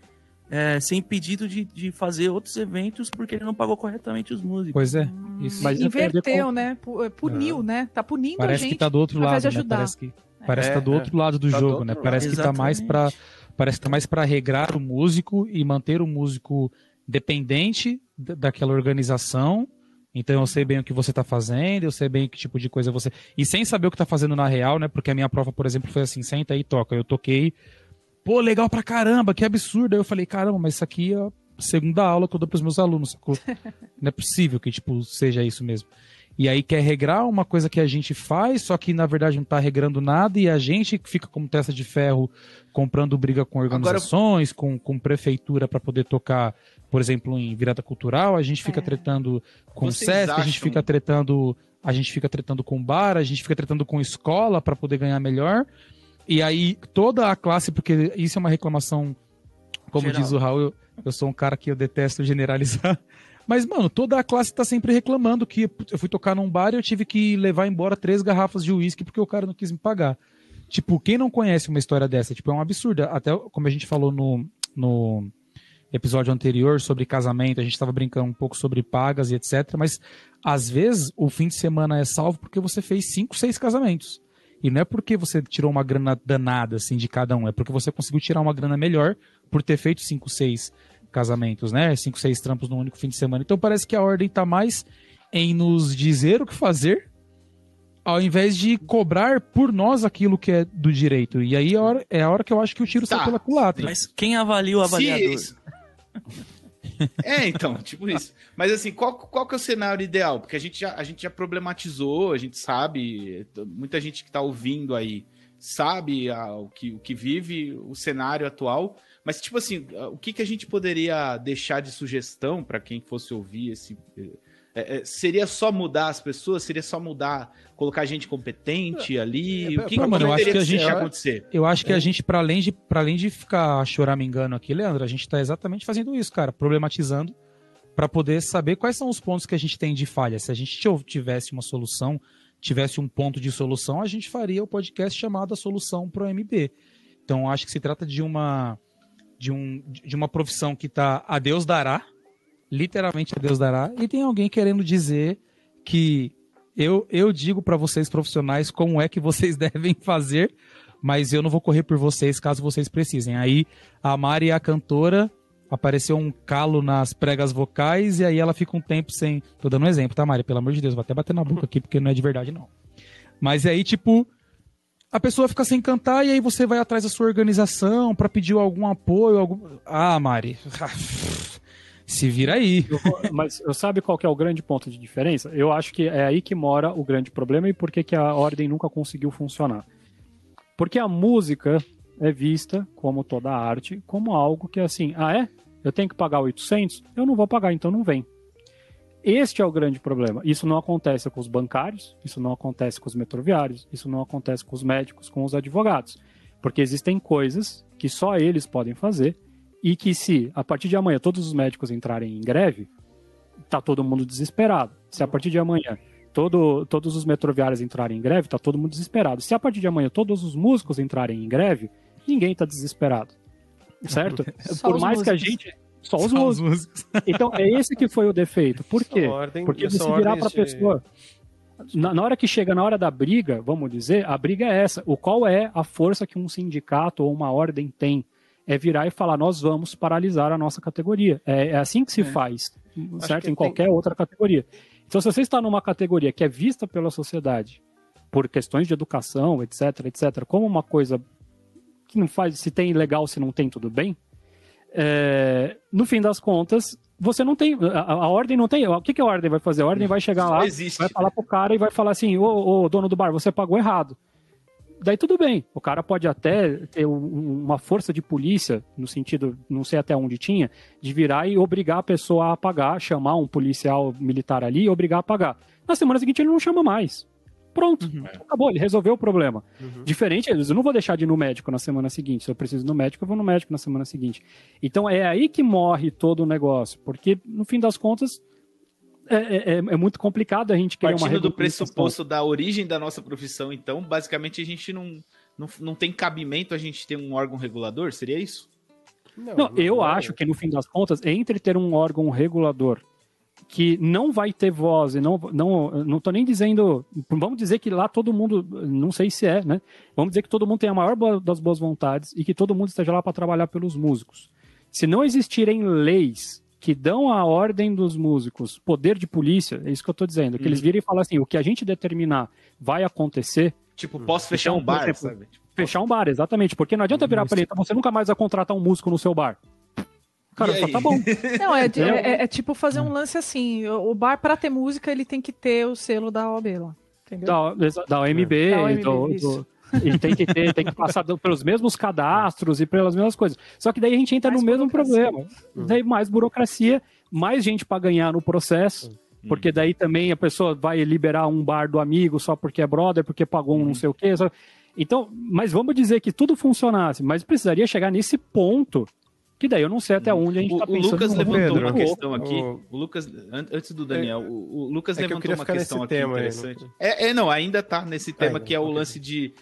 é, ser impedido de, de fazer outros eventos porque ele não pagou corretamente os músicos. Pois é. Isso. Mas Inverteu, com... né? É, puniu, né? Tá punindo parece a gente. Parece que tá do outro lado, né? Parece que, parece é, que tá do outro lado do tá jogo, né? Parece que tá mais para parece que tá mais para regrar o músico e manter o músico dependente daquela organização então eu sei bem o que você está fazendo, eu sei bem que tipo de coisa você. E sem saber o que está fazendo na real, né? Porque a minha prova, por exemplo, foi assim: senta aí e toca. Eu toquei, pô, legal pra caramba, que absurdo. Aí eu falei: caramba, mas isso aqui é a segunda aula que eu dou pros meus alunos, sacou? *laughs* Não é possível que, tipo, seja isso mesmo. E aí quer regrar uma coisa que a gente faz, só que na verdade não está regrando nada, e a gente fica como testa de ferro comprando briga com organizações, Agora... com, com prefeitura para poder tocar por exemplo, em virada cultural, a gente fica é. tretando com o SESC, acham... a gente fica tretando, a gente fica tretando com bar, a gente fica tretando com escola para poder ganhar melhor. E aí toda a classe, porque isso é uma reclamação, como Geral. diz o Raul, eu, eu sou um cara que eu detesto generalizar. *laughs* Mas, mano, toda a classe tá sempre reclamando que eu fui tocar num bar e eu tive que levar embora três garrafas de uísque porque o cara não quis me pagar. Tipo, quem não conhece uma história dessa? Tipo, é um absurdo. Até como a gente falou no, no, episódio anterior sobre casamento, a gente estava brincando um pouco sobre pagas e etc. Mas às vezes o fim de semana é salvo porque você fez cinco, seis casamentos. E não é porque você tirou uma grana danada assim de cada um, é porque você conseguiu tirar uma grana melhor por ter feito cinco, seis casamentos, né? Cinco, seis trampos no único fim de semana. Então parece que a ordem está mais em nos dizer o que fazer ao invés de cobrar por nós aquilo que é do direito. E aí é a hora, é a hora que eu acho que o tiro tá. sai pela culatra. Mas quem avalia o avaliador? Se, é, então, tipo isso. Mas assim, qual, qual que é o cenário ideal? Porque a gente, já, a gente já problematizou, a gente sabe, muita gente que tá ouvindo aí sabe a, o, que, o que vive o cenário atual. Mas, tipo assim, o que, que a gente poderia deixar de sugestão para quem fosse ouvir esse é, é, seria só mudar as pessoas? Seria só mudar, colocar gente competente ali? É, o que, que mano, eu acho que a gente acontecer? Eu acho que a gente, para além de para além de ficar choramingando aqui, Leandro, a gente está exatamente fazendo isso, cara, problematizando para poder saber quais são os pontos que a gente tem de falha. Se a gente tivesse uma solução, tivesse um ponto de solução, a gente faria o podcast chamado A Solução pro MB. Então, acho que se trata de uma de, um, de uma profissão que tá a Deus dará, literalmente a Deus dará, e tem alguém querendo dizer que eu, eu digo para vocês profissionais como é que vocês *laughs* devem fazer, mas eu não vou correr por vocês caso vocês precisem. Aí a Mari, a cantora, apareceu um calo nas pregas vocais e aí ela fica um tempo sem. Tô dando um exemplo, tá, Mari? Pelo amor de Deus, vou até bater na boca *laughs* aqui porque não é de verdade, não. Mas aí, tipo, a pessoa fica sem cantar e aí você vai atrás da sua organização para pedir algum apoio. Algum... Ah, Mari. *laughs* Se vira aí. Eu, mas eu sabe qual é o grande ponto de diferença? Eu acho que é aí que mora o grande problema e por que, que a ordem nunca conseguiu funcionar. Porque a música é vista, como toda arte, como algo que é assim, ah é? Eu tenho que pagar 800? Eu não vou pagar, então não vem. Este é o grande problema. Isso não acontece com os bancários, isso não acontece com os metroviários, isso não acontece com os médicos, com os advogados. Porque existem coisas que só eles podem fazer e que se a partir de amanhã todos os médicos entrarem em greve, tá todo mundo desesperado. Se a partir de amanhã todo, todos os metroviários entrarem em greve, tá todo mundo desesperado. Se a partir de amanhã todos os músicos entrarem em greve, ninguém tá desesperado. Certo? *laughs* Por mais músicos. que a gente só os, Só músicos. os músicos. *laughs* Então, é esse que foi o defeito. Por quê? Ordem, Porque você virar para a pessoa. Na, na, hora que chega na hora da briga, vamos dizer, a briga é essa. O qual é a força que um sindicato ou uma ordem tem? É virar e falar, nós vamos paralisar a nossa categoria. É, é assim que se é. faz, certo? Em qualquer tem... outra categoria. Então, se você está numa categoria que é vista pela sociedade por questões de educação, etc, etc, como uma coisa que não faz, se tem legal, se não tem, tudo bem, é, no fim das contas, você não tem. A, a, ordem não tem. O que, que a ordem vai fazer? A ordem vai chegar lá, existe. vai falar pro cara e vai falar assim: ô, ô, dono do bar, você pagou errado. Daí tudo bem. O cara pode até ter uma força de polícia, no sentido, não sei até onde tinha, de virar e obrigar a pessoa a pagar, chamar um policial militar ali e obrigar a pagar. Na semana seguinte ele não chama mais. Pronto, uhum. acabou, ele resolveu o problema. Uhum. Diferente, eu não vou deixar de ir no médico na semana seguinte. Se eu preciso ir no médico, eu vou no médico na semana seguinte. Então é aí que morre todo o negócio, porque no fim das contas é, é, é, é muito complicado a gente querer Partindo uma do pressuposto da origem da nossa profissão, então, basicamente a gente não, não, não tem cabimento a gente ter um órgão regulador, seria isso? Não, não, eu não é. acho que no fim das contas, entre ter um órgão regulador que não vai ter voz e não não não tô nem dizendo vamos dizer que lá todo mundo não sei se é né vamos dizer que todo mundo tem a maior das boas vontades e que todo mundo esteja lá para trabalhar pelos músicos se não existirem leis que dão a ordem dos músicos poder de polícia é isso que eu tô dizendo que eles uhum. virem e falam assim o que a gente determinar vai acontecer tipo posso fechar então, um bar exemplo, sabe? fechar um bar exatamente porque não adianta virar para ele você nunca mais vai contratar um músico no seu bar Cara, só tá bom. *laughs* Não, é, é, é, é, tipo fazer um lance assim. O bar, pra ter música, ele tem que ter o selo da OAB lá. Entendeu? Da, da OMB, da OMB do, do, ele tem que ter, tem que passar pelos mesmos cadastros e pelas mesmas coisas. Só que daí a gente entra mais no mesmo problema. Hum. Daí mais burocracia, mais gente para ganhar no processo. Hum. Porque daí também a pessoa vai liberar um bar do amigo só porque é brother, porque pagou um hum. não sei o quê. Então, mas vamos dizer que tudo funcionasse, mas precisaria chegar nesse ponto que daí eu não sei até onde a gente está pensando. O Lucas levantou Pedro, uma questão aqui. O, o Lucas, antes do Daniel, é, o, o, Lucas é levantou uma questão aqui interessante. Aí, é, é, não, ainda tá nesse tema que é o lance de.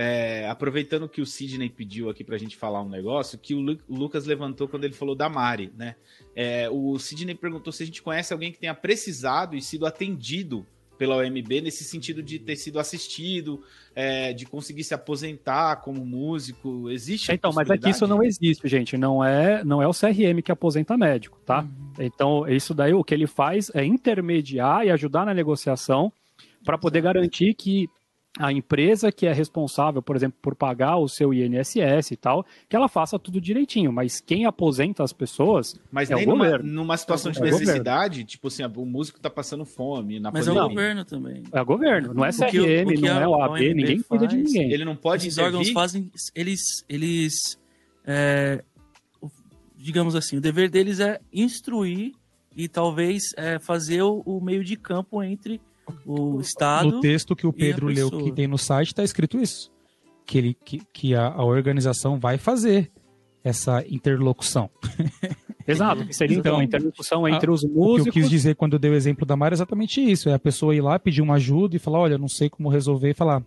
É, aproveitando que o Sidney pediu aqui pra gente falar um negócio, que o, Lu, o Lucas levantou quando ele falou da Mari, né? É, o Sidney perguntou se a gente conhece alguém que tenha precisado e sido atendido pela OMB nesse sentido de ter sido assistido, é, de conseguir se aposentar como músico. Existe? Então, mas que isso não existe, gente. Não é, não é o CRM que aposenta médico, tá? Uhum. Então, isso daí o que ele faz é intermediar e ajudar na negociação para poder garantir que a empresa que é responsável, por exemplo, por pagar o seu INSS e tal, que ela faça tudo direitinho. Mas quem aposenta as pessoas mas é nem o numa, governo. numa situação de é necessidade, tipo assim, o músico tá passando fome. mas pandemia. é o governo também. É o governo, não é CRM, não é o AB, ninguém cuida de ninguém. Ele não pode Esses órgãos fazem, eles, eles é, digamos assim, o dever deles é instruir e talvez é, fazer o, o meio de campo entre o Estado. No texto que o Pedro leu que tem no site está escrito isso. Que, ele, que, que a, a organização vai fazer essa interlocução. *laughs* Exato, que seria então, então a interlocução entre os músicos. O que eu quis dizer quando eu dei o exemplo da Mara é exatamente isso: é a pessoa ir lá pedir uma ajuda e falar, olha, não sei como resolver, e falar,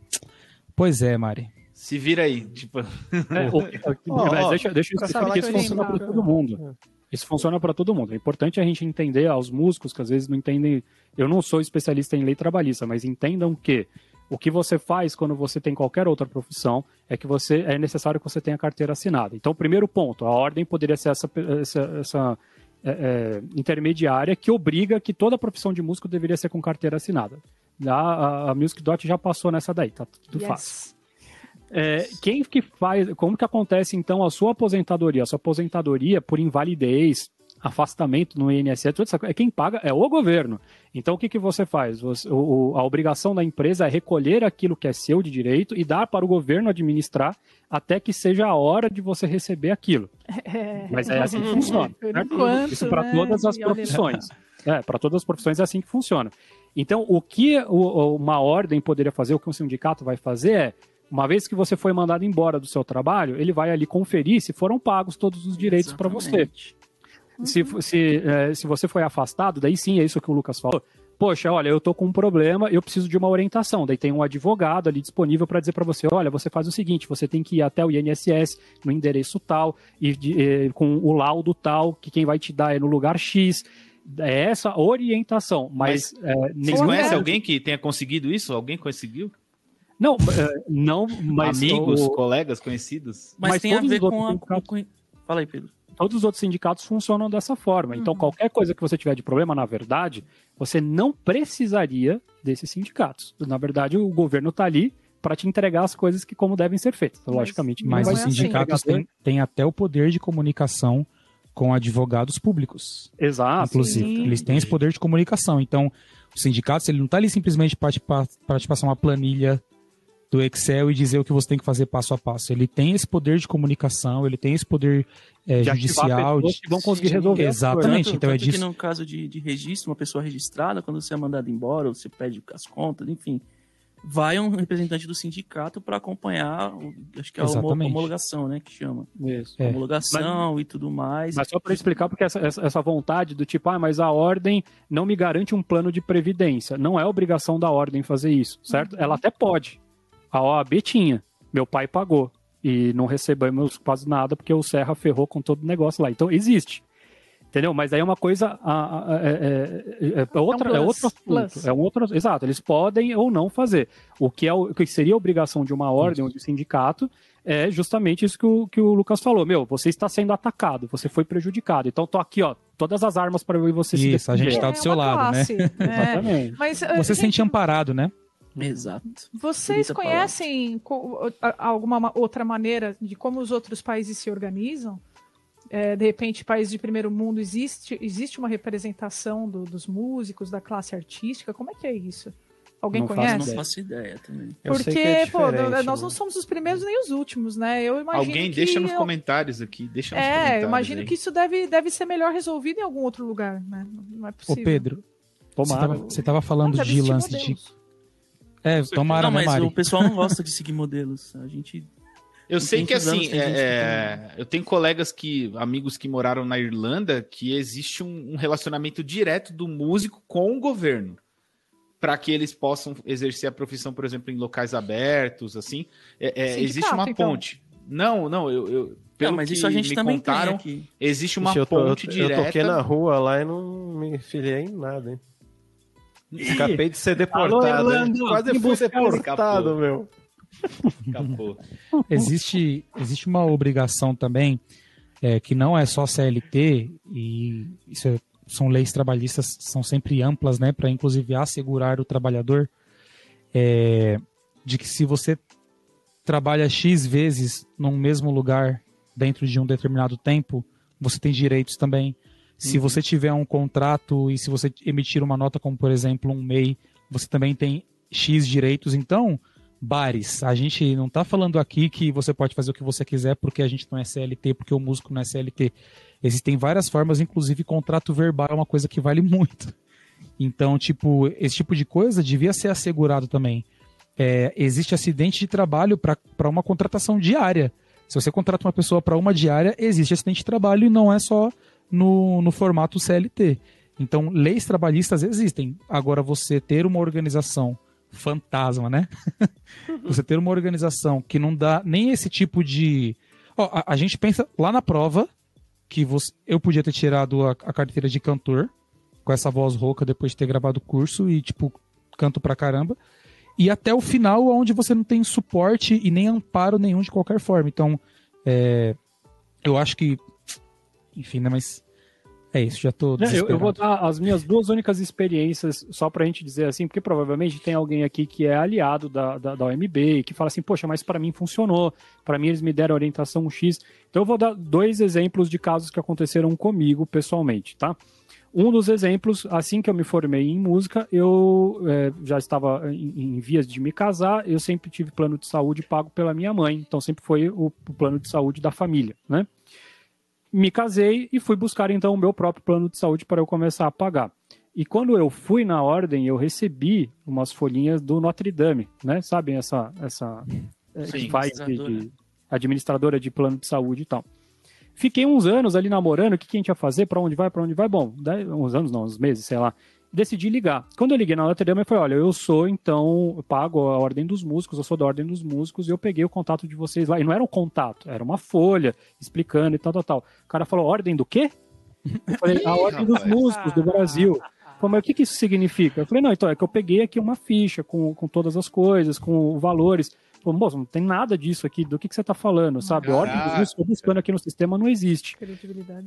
pois é, Mari, Se vira aí, tipo. *laughs* É, o, *laughs* o, mas deixa, deixa eu explicar que isso funciona para todo mundo. Isso funciona para todo mundo. É importante a gente entender aos músicos que às vezes não entendem. Eu não sou especialista em lei trabalhista, mas entendam que o que você faz quando você tem qualquer outra profissão é que você é necessário que você tenha carteira assinada. Então, primeiro ponto, a ordem poderia ser essa, essa, essa é, é, intermediária que obriga que toda profissão de músico deveria ser com carteira assinada. A, a, a Music Dot já passou nessa daí, tá tudo yes. fácil. É, quem que faz, como que acontece então a sua aposentadoria? A sua aposentadoria por invalidez, afastamento no INSS, tudo isso, é quem paga é o governo. Então o que, que você faz? Você, o, a obrigação da empresa é recolher aquilo que é seu de direito e dar para o governo administrar até que seja a hora de você receber aquilo. É. Mas é assim que funciona. Enquanto, isso para né? todas as profissões. É, para todas as profissões é assim que funciona. Então, o que uma ordem poderia fazer, o que um sindicato vai fazer é uma vez que você foi mandado embora do seu trabalho, ele vai ali conferir se foram pagos todos os direitos para você. Se, se, é, se você foi afastado, daí sim, é isso que o Lucas falou. Poxa, olha, eu tô com um problema, eu preciso de uma orientação. Daí tem um advogado ali disponível para dizer para você: olha, você faz o seguinte, você tem que ir até o INSS, no endereço tal, e, de, com o laudo tal, que quem vai te dar é no lugar X é essa orientação, mas... mas é, Vocês conhecem alguém que tenha conseguido isso? Alguém conseguiu? Não, é, não, mas... Amigos, o... colegas, conhecidos? Mas, mas tem a ver com a... Com... Fala aí, Pedro todos os outros sindicatos funcionam dessa forma. Então, uhum. qualquer coisa que você tiver de problema, na verdade, você não precisaria desses sindicatos. Na verdade, o governo está ali para te entregar as coisas que como devem ser feitas. Mas, Logicamente, mas os assim. sindicatos têm, têm até o poder de comunicação com advogados públicos. Exato. Inclusive, Sim. eles têm esse poder de comunicação. Então, o sindicato, ele não está ali simplesmente para te, te passar uma planilha do Excel e dizer o que você tem que fazer passo a passo. Ele tem esse poder de comunicação, ele tem esse poder é, judicial. De... Que vão conseguir resolver. Exatamente. Tanto, então é tanto é disso. que no caso de, de registro, uma pessoa registrada, quando você é mandado embora, ou você pede as contas, enfim, vai um representante do sindicato para acompanhar, acho que é a homologação, né, que chama. Isso. É. Homologação mas, e tudo mais. Mas só para explicar, porque essa, essa vontade do tipo, ah, mas a ordem não me garante um plano de previdência. Não é obrigação da ordem fazer isso, certo? Uhum. Ela até pode. A OAB tinha. Meu pai pagou. E não recebemos quase nada porque o Serra ferrou com todo o negócio lá. Então existe. Entendeu? Mas aí é uma coisa. A, a, é, é, é, outra, é, um é outro assunto. É um outro. Exato, eles podem ou não fazer. O que, é o, que seria a obrigação de uma ordem ou de sindicato é justamente isso que o, que o Lucas falou. Meu, você está sendo atacado, você foi prejudicado. Então tô aqui, ó, todas as armas para você isso, se Isso, a gente está do seu lado, classe, né? *laughs* Exatamente. Mas, você se sente amparado, né? Exato. Vocês conhecem alguma outra maneira de como os outros países se organizam? É, de repente, país de primeiro mundo, existe, existe uma representação do, dos músicos, da classe artística? Como é que é isso? Alguém não conhece? Faço, não faço ideia também. Porque, é pô, nós não somos os primeiros nem os últimos, né? Eu imagino Alguém deixa nos eu... comentários aqui, deixa nos é, comentários. É, eu imagino aí. que isso deve, deve ser melhor resolvido em algum outro lugar, né? Não é possível. Ô, Pedro, você estava falando de lance de é, tomara, não, né, mas o pessoal não gosta de seguir modelos. A gente. Eu sei que assim, é, é, eu tenho colegas que, amigos que moraram na Irlanda, que existe um, um relacionamento direto do músico com o governo, para que eles possam exercer a profissão, por exemplo, em locais abertos, assim. É, é existe uma então. ponte. Não, não, eu, eu pelo não, mas isso a gente também contaram, tem aqui. Existe uma Ixi, ponte eu, direta. Eu toquei na rua lá e não me filiei em nada, hein? Escapei de ser deportado. Alô, Quase fui deportado, meu. Acabou. *laughs* Existe, existe uma obrigação também é, que não é só CLT e isso é, são leis trabalhistas são sempre amplas, né, para inclusive assegurar o trabalhador é, de que se você trabalha x vezes num mesmo lugar dentro de um determinado tempo, você tem direitos também. Se uhum. você tiver um contrato e se você emitir uma nota como, por exemplo, um MEI, você também tem X direitos. Então, bares, a gente não está falando aqui que você pode fazer o que você quiser porque a gente não é CLT, porque o músico não é CLT. Existem várias formas, inclusive contrato verbal é uma coisa que vale *laughs* muito. Então, tipo, esse tipo de coisa devia ser assegurado também. É, existe acidente de trabalho para uma contratação diária. Se você contrata uma pessoa para uma diária, existe acidente de trabalho e não é só no, no formato CLT. Então, leis trabalhistas existem. Agora, você ter uma organização fantasma, né? *laughs* você ter uma organização que não dá nem esse tipo de. Ó, a, a gente pensa lá na prova que você, eu podia ter tirado a, a, carteira de cantor com essa voz rouca depois de ter gravado o curso e, tipo, canto pra caramba. E até o final, onde você não tem suporte e nem amparo nenhum de qualquer forma. Então, é, eu acho que. Enfim, né? Mas é isso, já tô. Eu, eu, vou dar as minhas duas únicas experiências, só pra gente dizer assim, porque provavelmente tem alguém aqui que é aliado da, da, da OMB e que fala assim, poxa, mas para mim funcionou, para mim eles me deram orientação X. Então eu vou dar dois exemplos de casos que aconteceram comigo pessoalmente, tá? Um dos exemplos, assim que eu me formei em música, eu é, já estava em, em, vias de me casar, eu sempre tive plano de saúde pago pela minha mãe, então sempre foi o, o plano de saúde da família, né? Me casei e fui buscar então o meu próprio plano de saúde para eu começar a pagar. E quando eu fui na ordem, eu recebi umas folhinhas do Notre Dame, né? Sabem essa essa é, Sim, que faz de, de, administradora de plano de saúde e tal. Fiquei uns anos ali namorando, o que, que a gente ia fazer, para onde vai, para onde vai. Bom, uns anos não, uns meses, sei lá decidi ligar. Quando eu liguei na Notre Dame, eu falei, olha, eu sou, então, eu pago a ordem dos músicos, eu sou da ordem dos músicos, e eu peguei o contato de vocês lá. E não era um contato, era uma folha explicando e tal, tal, tal. O cara falou, ordem do quê? Eu falei, a ordem dos músicos do Brasil. Falei, mas o que, que isso significa? Eu falei, não, então, é que eu peguei aqui uma ficha com, com todas as coisas, com valores. Pô, moço, não tem nada disso aqui, do que, que você está falando, sabe? Caraca. Ordem dos buscando aqui no sistema não existe.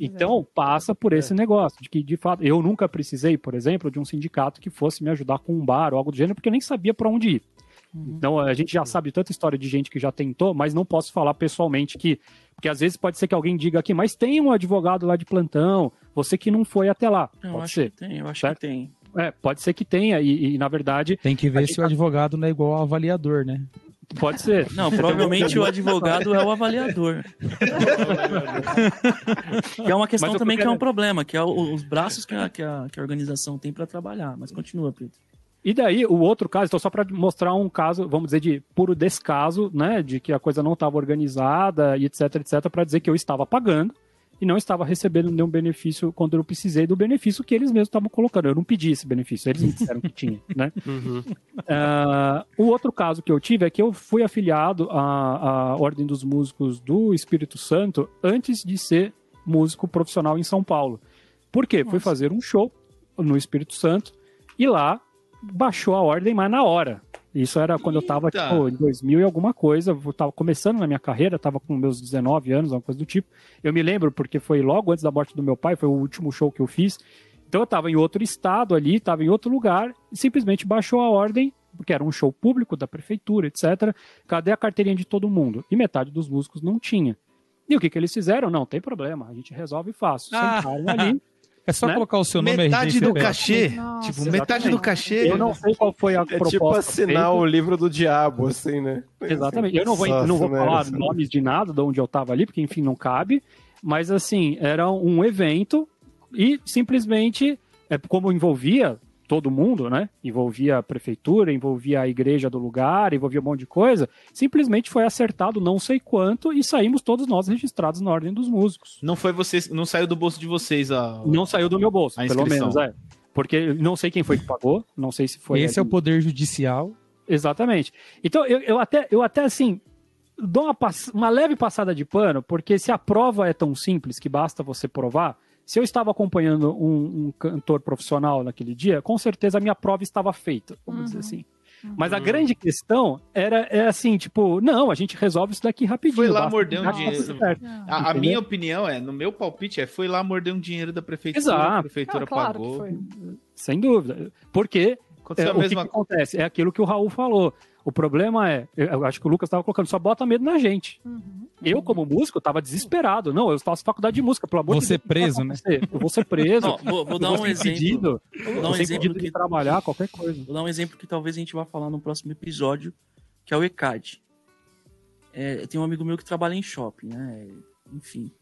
Então, passa por esse é. negócio, de que, de fato, eu nunca precisei, por exemplo, de um sindicato que fosse me ajudar com um bar ou algo do gênero, porque eu nem sabia para onde ir. Uhum. Então, a gente já sabe tanta história de gente que já tentou, mas não posso falar pessoalmente que. Porque às vezes pode ser que alguém diga aqui, mas tem um advogado lá de plantão, você que não foi até lá. Eu pode acho ser. que tem, eu acho certo? que tem. É, pode ser que tenha, e, e na verdade. Tem que ver se o advogado não é igual ao avaliador, né? Pode ser. Não, provavelmente o advogado é o avaliador. que é uma questão também que é um problema, que é os braços que a, que a, que a organização tem para trabalhar. Mas continua, Pedro. E daí, o outro caso, então só para mostrar um caso, vamos dizer, de puro descaso, né, de que a coisa não estava organizada e etc, etc, para dizer que eu estava pagando, e não estava recebendo nenhum benefício quando eu precisei do benefício que eles mesmos estavam colocando. Eu não pedi esse benefício, eles me disseram que tinha, *laughs* né? Uhum. Uh, o outro caso que eu tive é que eu fui afiliado à, à Ordem dos Músicos do Espírito Santo antes de ser músico profissional em São Paulo. Por quê? Nossa. Fui fazer um show no Espírito Santo e lá baixou a ordem, mas na hora. Isso era quando Eita. eu tava, tipo, em 2000 e alguma coisa. Eu tava começando na minha carreira, tava com meus 19 anos, alguma coisa do tipo. Eu me lembro porque foi logo antes da morte do meu pai, foi o último show que eu fiz. Então eu tava em outro estado ali, tava em outro lugar, e simplesmente baixou a ordem, porque era um show público da prefeitura, etc. Cadê a carteirinha de todo mundo? E metade dos músicos não tinha. E o que, que eles fizeram? Não, tem problema, a gente resolve fácil. Ah. Sentaram ali. *laughs* É só né? colocar o seu nome Metade do cachê. Nossa, tipo, metade do cachê. Eu não sei qual foi a é proposta. É tipo assinar feita. o livro do diabo, assim, né? Exatamente. Eu não vou, Nossa, não vou falar nomes de nada de onde eu tava ali, porque, enfim, não cabe. Mas, assim, era um evento e simplesmente, é, como envolvia todo mundo, né? Envolvia a prefeitura, envolvia a igreja do lugar, envolvia um monte de coisa. Simplesmente foi acertado não sei quanto e saímos todos nós registrados na ordem dos músicos. Não foi vocês, não saiu do bolso de vocês a Não saiu do meu bolso, pelo menos, é. Porque não sei quem foi que pagou, não sei se foi Esse ali. é o poder judicial. Exatamente. Então eu, eu até eu até assim dou uma, uma leve passada de pano, porque se a prova é tão simples que basta você provar, se eu estava acompanhando um, um, cantor profissional naquele dia, com certeza a minha prova estava feita, vamos uhum. dizer assim. Uhum. Mas a grande questão era é assim, tipo, não, a gente resolve isso daqui rapidinho. Foi lá morder um dinheiro. a, a, minha opinião é, no meu palpite é, foi lá morder um dinheiro da prefeitura, Exato. a prefeitura ah, claro pagou. Sem dúvida. Porque é, o mesma... que, que acontece? É aquilo que o Raul falou. O problema é, eu acho que o Lucas estava colocando, só bota medo na gente. Uhum. Eu, como músico, estava desesperado. Não, eu faço faculdade de música, pelo amor de Deus. Vou ser preso, né? Eu vou ser preso. *laughs* Não, vou, vou dar um exemplo. vou dar um exemplo que... de trabalhar, qualquer coisa. Vou dar um exemplo que talvez a gente vá falar no próximo episódio, que é o ECAD. É, tem um amigo meu que trabalha em shopping, né? Enfim.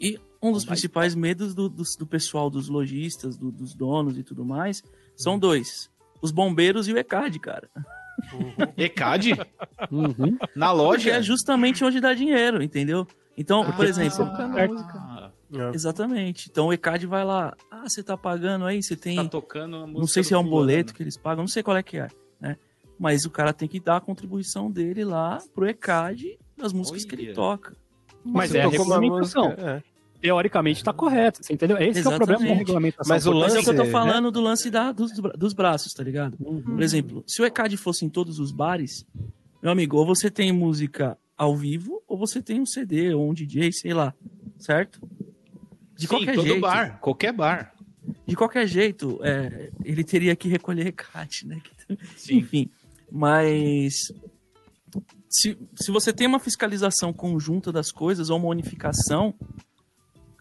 E um dos principais medos do, do, do pessoal, dos lojistas, do, dos donos e tudo mais, são dois. Os bombeiros e o ECAD, cara. Uhum. ECAD? Uhum. Na loja? Porque é justamente onde dá dinheiro, entendeu? Então, ah, por exemplo. Ah, exatamente. Então o ECAD vai lá. Ah, você tá pagando aí? Você tem. Tá tocando Não sei se é um boleto que eles pagam, não sei qual é que é, né? mas o cara tem que dar a contribuição dele lá pro ECAD das músicas Oi, que ele toca. Mas, mas é a regulamentação. É. Teoricamente está correto, você entendeu? Esse é o problema da regulamentação. Mas o lance é o que eu tô falando né? do lance da, dos, dos braços, tá ligado? Uhum. Por exemplo, se o ECAD fosse em todos os bares, meu amigo, ou você tem música ao vivo, ou você tem um CD ou um DJ, sei lá, certo? De Sim, qualquer todo jeito. bar, qualquer bar. De qualquer jeito, é, ele teria que recolher ECAD, né? *laughs* Sim. Enfim, mas se, se você tem uma fiscalização conjunta das coisas ou uma unificação,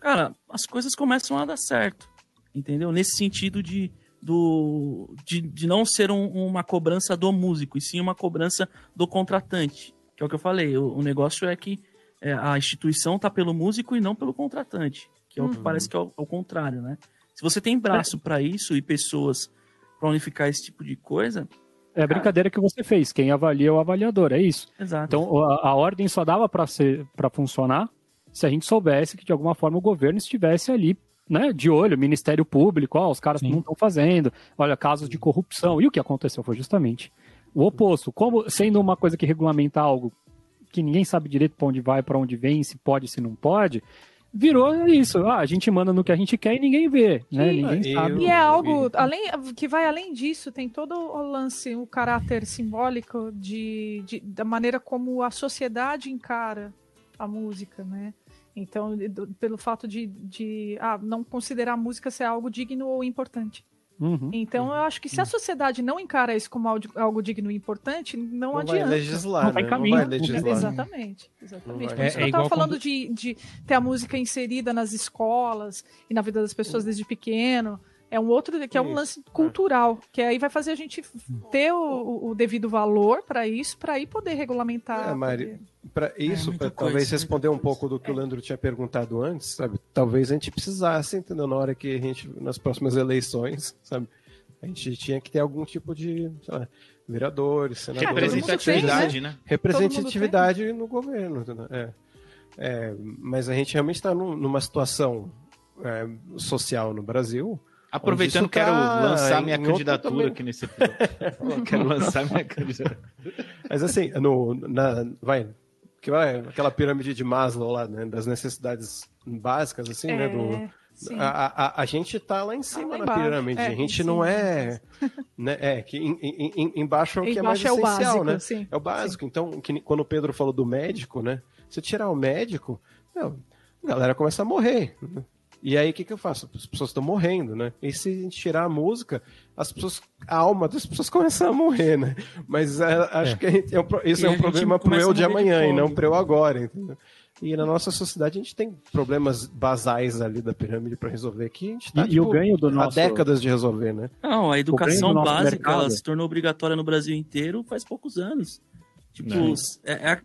cara, as coisas começam a dar certo. Entendeu? Nesse sentido de, do, de, de não ser um, uma cobrança do músico, e sim uma cobrança do contratante. Que é o que eu falei. O, o negócio é que é, a instituição tá pelo músico e não pelo contratante. Que é o que uhum. parece que é o, é o, contrário, né? Se você tem braço para isso e pessoas para unificar esse tipo de coisa, é a brincadeira que você fez. Quem avalia é o avaliador, é isso. Exato. Então a, a ordem só dava para funcionar se a gente soubesse que de alguma forma o governo estivesse ali, né, de olho, Ministério Público, ó, os caras Sim. não estão fazendo, olha, casos de corrupção. E o que aconteceu foi justamente o oposto. Como sendo uma coisa que regulamenta algo que ninguém sabe direito para onde vai, para onde vem, se pode, se não pode, virou isso. Ah, a gente manda no que a gente quer e ninguém vê, né? Ninguém sabe. E é algo além que vai além disso, tem todo o lance, o caráter simbólico de, de da maneira como a sociedade encara a música, né? Então, pelo fato de, de ah, não considerar a música ser algo digno ou importante. Uhum, então, uhum, eu acho que se a sociedade não encara isso como algo digno e importante, não, não adianta. Vai legislar, não vai, né? caminho, não vai legislar. Exatamente. exatamente. Por isso é, que eu estava falando quando... de, de ter a música inserida nas escolas e na vida das pessoas desde pequeno. É um outro, que é um lance cultural, que aí vai fazer a gente ter o, o devido valor para isso, para aí poder regulamentar. É, Mari, para isso, é, para talvez responder um pouco do que o Leandro tinha perguntado antes, sabe? Talvez a gente precisasse, entendeu? Na hora que a gente, nas próximas eleições, *laughs* sabe? A gente tinha que ter algum tipo de, sei lá, vereadores, senadores. Representatividade, tem, né? né? Representatividade no governo, entendeu? É. É, mas a gente realmente está numa situação é, social no Brasil Aproveitando, quero tá lançar minha candidatura aqui nesse episódio. quero lançar minha candidatura. Mas assim, no, na, vai, que vai, aquela pirâmide de Maslow lá, né, das necessidades básicas, assim, é, né, do, a, a, a, gente tá lá em cima tá na pirâmide, é, a gente não é, né, é, que em, em, em, embaixo é o que é mais é essencial, básico, né, sim, é o básico, sim. então, que, quando o Pedro falou do médico, né, se tirar o médico, meu, a galera começa a morrer, né? E aí o que, que eu faço? As pessoas estão morrendo, né? E se a gente tirar a música, as pessoas, a alma das pessoas *laughs* começa a morrer, né? Mas é, acho é. que gente, é um, isso e é um problema pro eu de amanhã de e não pro eu agora, entendeu? E na nossa sociedade a gente tem problemas basais ali da pirâmide para resolver que a gente tá, e, tipo, e o tipo, ganho do nosso... há décadas de resolver, né? Não, a educação básica ela se tornou obrigatória no Brasil inteiro faz poucos anos. Tipo, é, é,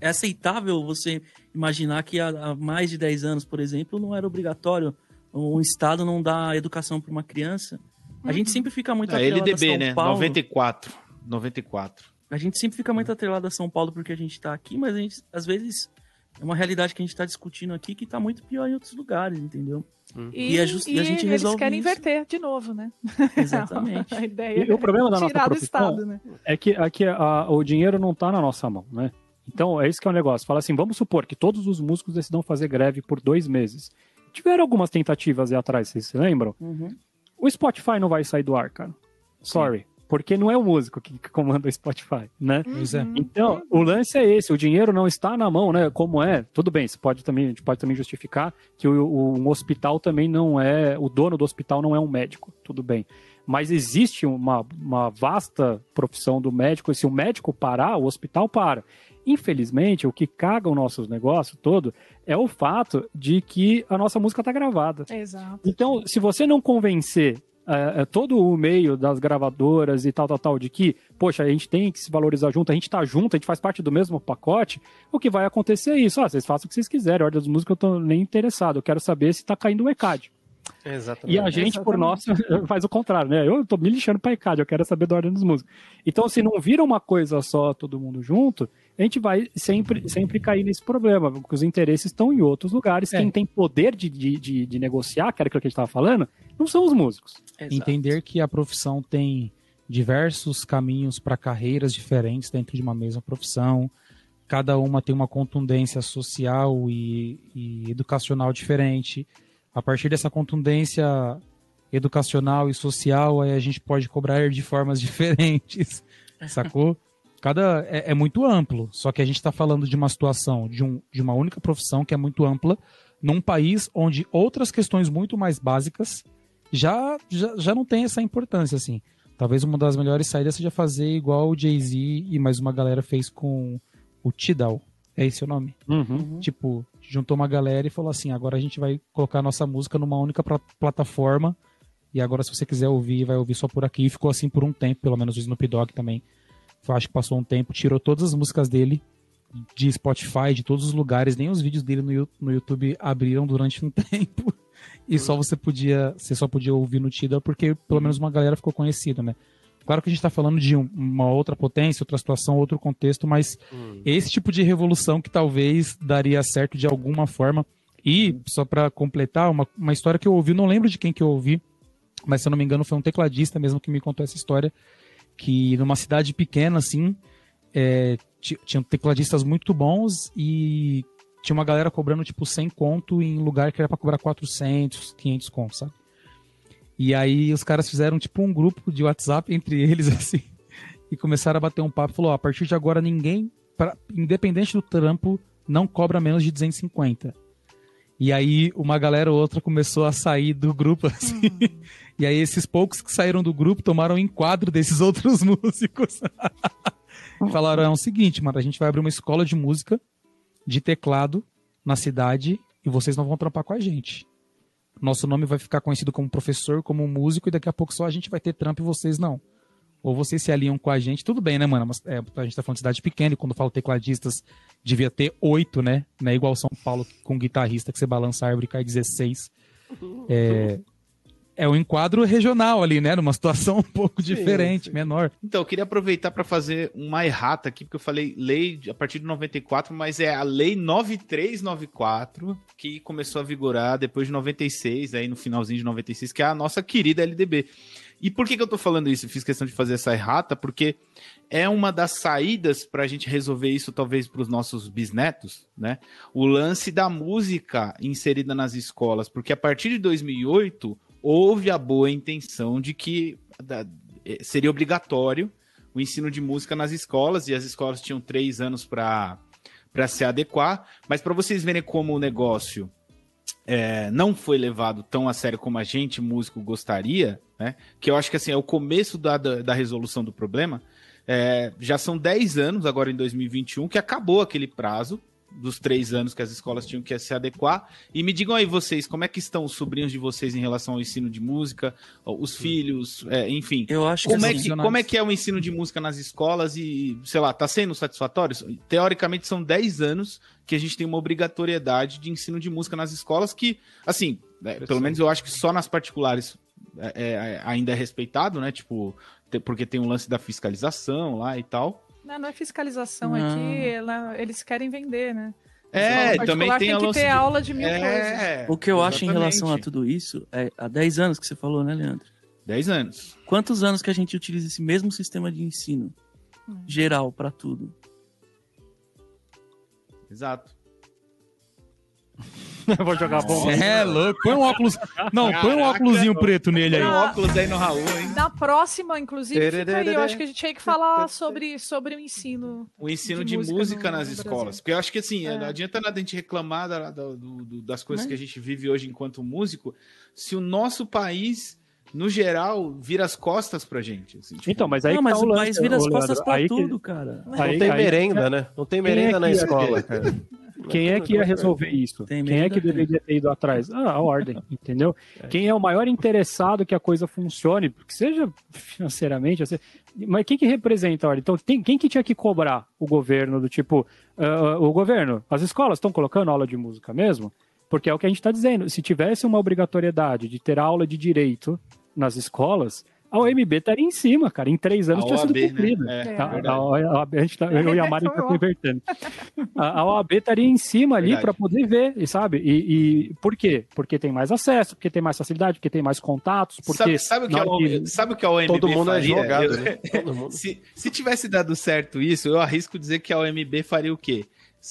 é, aceitável você imaginar que há, há, mais de 10 anos, por exemplo, não era obrigatório um Estado não dar educação para uma criança. A gente uhum. sempre fica muito é, atrelado LDB, a São né? Paulo. 94. 94. A gente sempre fica muito atrelado a São Paulo porque a gente está aqui, mas a gente, às vezes, é uma realidade que a gente está discutindo aqui que está muito pior em outros lugares, entendeu? Uhum. E, e, a, just, e, a gente resolve eles querem isso. inverter de novo, né? *laughs* Exatamente. a ideia e o problema da nossa profissão Estado, né? é que, é a, o dinheiro não está na nossa mão, né? Então, é isso que é o negócio. Fala assim, vamos supor que todos os músicos decidam fazer greve por dois meses. Tiveram algumas tentativas aí atrás, vocês se lembram? Uhum. O Spotify não vai sair do ar, cara. Sorry. Sim. Porque não é o músico que comanda o Spotify, né? Uhum. Então, o lance é esse, o dinheiro não está na mão, né? Como é, tudo bem, você pode também, a gente pode também justificar que o, o, um hospital também não é, o dono do hospital não é um médico, tudo bem. Mas existe uma, uma vasta profissão do médico, e se o médico parar, o hospital para. Infelizmente, o que caga o nosso negócio todo é o fato de que a nossa música está gravada. Exato. Então, se você não convencer é, é, todo o meio das gravadoras e tal, tal, tal, de que, poxa, a gente tem que se valorizar junto, a gente tá junto, a gente faz parte do mesmo pacote, o que vai acontecer é isso. Ah, vocês façam o que vocês quiserem, a ordem das músicas eu tô nem interessado, eu quero saber se tá caindo o ECAD. Exatamente. E a gente, Exatamente. por nossa, *laughs* faz o contrário, né? Eu tô me lixando pra ECAD, eu quero saber da ordem dos músicos. Então, se não vira uma coisa só, todo mundo junto, a gente vai sempre, sempre cair nesse problema, porque os interesses estão em outros lugares. É. Quem tem poder de, de, de, de negociar, que era aquilo que a gente estava falando, não são os músicos. Exato. Entender que a profissão tem diversos caminhos para carreiras diferentes dentro de uma mesma profissão. Cada uma tem uma contundência social e, e educacional diferente. A partir dessa contundência educacional e social, aí a gente pode cobrar de formas *laughs* diferentes, sacou? Cada é, é, muito amplo, só que a gente está falando de uma situação de, um, de uma única profissão que é muito ampla, num país onde outras questões muito mais básicas já, já, já não tem essa importância, assim. Talvez uma das melhores saídas seja fazer igual o Jay-Z e mais uma galera fez com o Tidal. É esse o nome? Uhum. Tipo, juntou uma galera e falou assim: agora a gente vai colocar nossa música numa única plataforma. E agora, se você quiser ouvir, vai ouvir só por aqui. E ficou assim por um tempo, pelo menos o Snoop Dogg também. Eu acho que passou um tempo, tirou todas as músicas dele de Spotify, de todos os lugares, nem os vídeos dele no, YouTube abriram durante um *laughs* tempo. E só você podia, você só podia ouvir no Tidal porque pelo menos uma galera ficou conhecida, né? Claro que a gente está falando de uma outra potência, outra situação, outro contexto, mas hum. esse tipo de revolução que talvez daria certo de alguma forma. E, só para completar, uma, uma história que eu ouvi, não lembro de quem que eu ouvi, mas se eu não me engano foi um tecladista mesmo que me contou essa história, que numa cidade pequena, assim, é, tinham tecladistas muito bons e tinha uma galera cobrando tipo 100 conto em lugar que era para cobrar 400, 500 conto, sabe? E aí os caras fizeram tipo um grupo de WhatsApp entre *laughs* eles assim e começaram a bater um papo, falou, ó, a partir de agora ninguém, pra, independente do trampo, não cobra menos de 250. E aí uma galera ou outra começou a sair do grupo *laughs* assim. Uhum. E aí esses poucos que saíram do grupo tomaram enquadro desses *laughs* outros músicos. *laughs* Falaram, é o seguinte, mano, a gente vai abrir uma escola de música de teclado na cidade e vocês não vão trampar com a gente. Nosso nome vai ficar conhecido como professor, como músico, e daqui a pouco só a gente vai ter trampo e vocês não. Ou vocês se aliam com a gente, tudo bem, né, mano? Mas, é, a gente tá falando de cidade pequena, e quando falo tecladistas, devia ter oito, né? Não é igual São Paulo com guitarrista que você balança a árvore e cai 16. É, é um enquadro regional ali, né? Numa situação um pouco diferente, sim. menor. Então, eu queria aproveitar para fazer uma errata aqui, porque eu falei lei a partir de 94, mas é a lei 9394 que começou a vigorar depois de 96, aí no finalzinho de 96, que é a nossa querida LDB. E por que, que eu tô falando isso? Fiz questão de fazer essa errata, porque é uma das saídas para a gente resolver isso, talvez, para os nossos bisnetos, né? O lance da música inserida nas escolas, porque a partir de 2008 houve a boa intenção de que eh, seria obrigatório o ensino de música nas escolas, e as escolas tinham três anos para se adequar, mas para vocês verem como o negócio é, não foi levado tão a sério como a gente, músico, gostaria, né? Que eu acho que assim, é o começo da, da, da resolução do problema. É, já são 10 anos, agora em 2021, que acabou aquele prazo dos três anos que as escolas tinham que se adequar. E me digam aí vocês, como é que estão os sobrinhos de vocês em relação ao ensino de música, os filhos, é, enfim. Eu acho como que é que, como é que é o ensino de música nas escolas e, sei lá, tá sendo satisfatório? Teoricamente são 10 anos que a gente tem uma obrigatoriedade de ensino de música nas escolas que, assim, é, pelo menos eu acho que só nas particulares é, é, ainda é respeitado, né? Tipo, porque tem um lance da fiscalização lá e tal. Não, não é fiscalização não. aqui, ela, eles querem vender, né? É, também tem, tem a que ter de... aula de mil é, coisas. O que eu exatamente. acho em relação a tudo isso é há 10 anos que você falou, né, Leandro? 10 anos. Quantos anos que a gente utiliza esse mesmo sistema de ensino hum. geral para tudo? Exato. *laughs* Vou jogar bomba. É louco. Põe um óculos. Não, Caraca, põe um óculosinho preto nele aí. Põe um óculos aí no Raul, hein? Na próxima, inclusive, fica aí. Eu acho que a gente tinha que falar sobre, sobre o ensino. O ensino de, de música, música no, nas no escolas. Brasil. Porque eu acho que assim, é. não adianta nada a gente reclamar da, da, do, das coisas Mas... que a gente vive hoje enquanto músico, se o nosso país no geral, vira as costas pra gente. Assim, tipo... Então, mas aí não, mas tá o, o país vira as costas pra tudo, que... cara. Não aí, tem aí, merenda, né? Não tem merenda é na escola, cara. Quem é que ia resolver isso? Tem Quem é que deveria ter ido atrás? Ah, a ordem, *laughs* entendeu? É. Quem é o maior interessado que a coisa funcione, que seja financeiramente, assim, mas quem que representa a ordem? Então, tem, quem que tinha que cobrar o governo do tipo, uh, o governo, as escolas estão colocando aula de música mesmo? Porque é o que a gente está dizendo. Se tivesse uma obrigatoriedade de ter aula de direito nas escolas, a OMB estaria em cima, cara. Em três anos a tinha OAB, sido cumprida. Né? É, a, a, a, a, gente tá, eu e a Mari *laughs* estão convertendo. A, OAB estaria em cima ali para poder ver, sabe? E, e, por quê? Porque tem mais acesso, porque tem mais facilidade, porque tem mais contatos. Porque sabe, sabe, o, que a OMB, sabe o que a OMB Todo mundo faria? é jogado, eu, né? *laughs* se, se tivesse dado certo isso, eu arrisco dizer que a OMB faria o quê?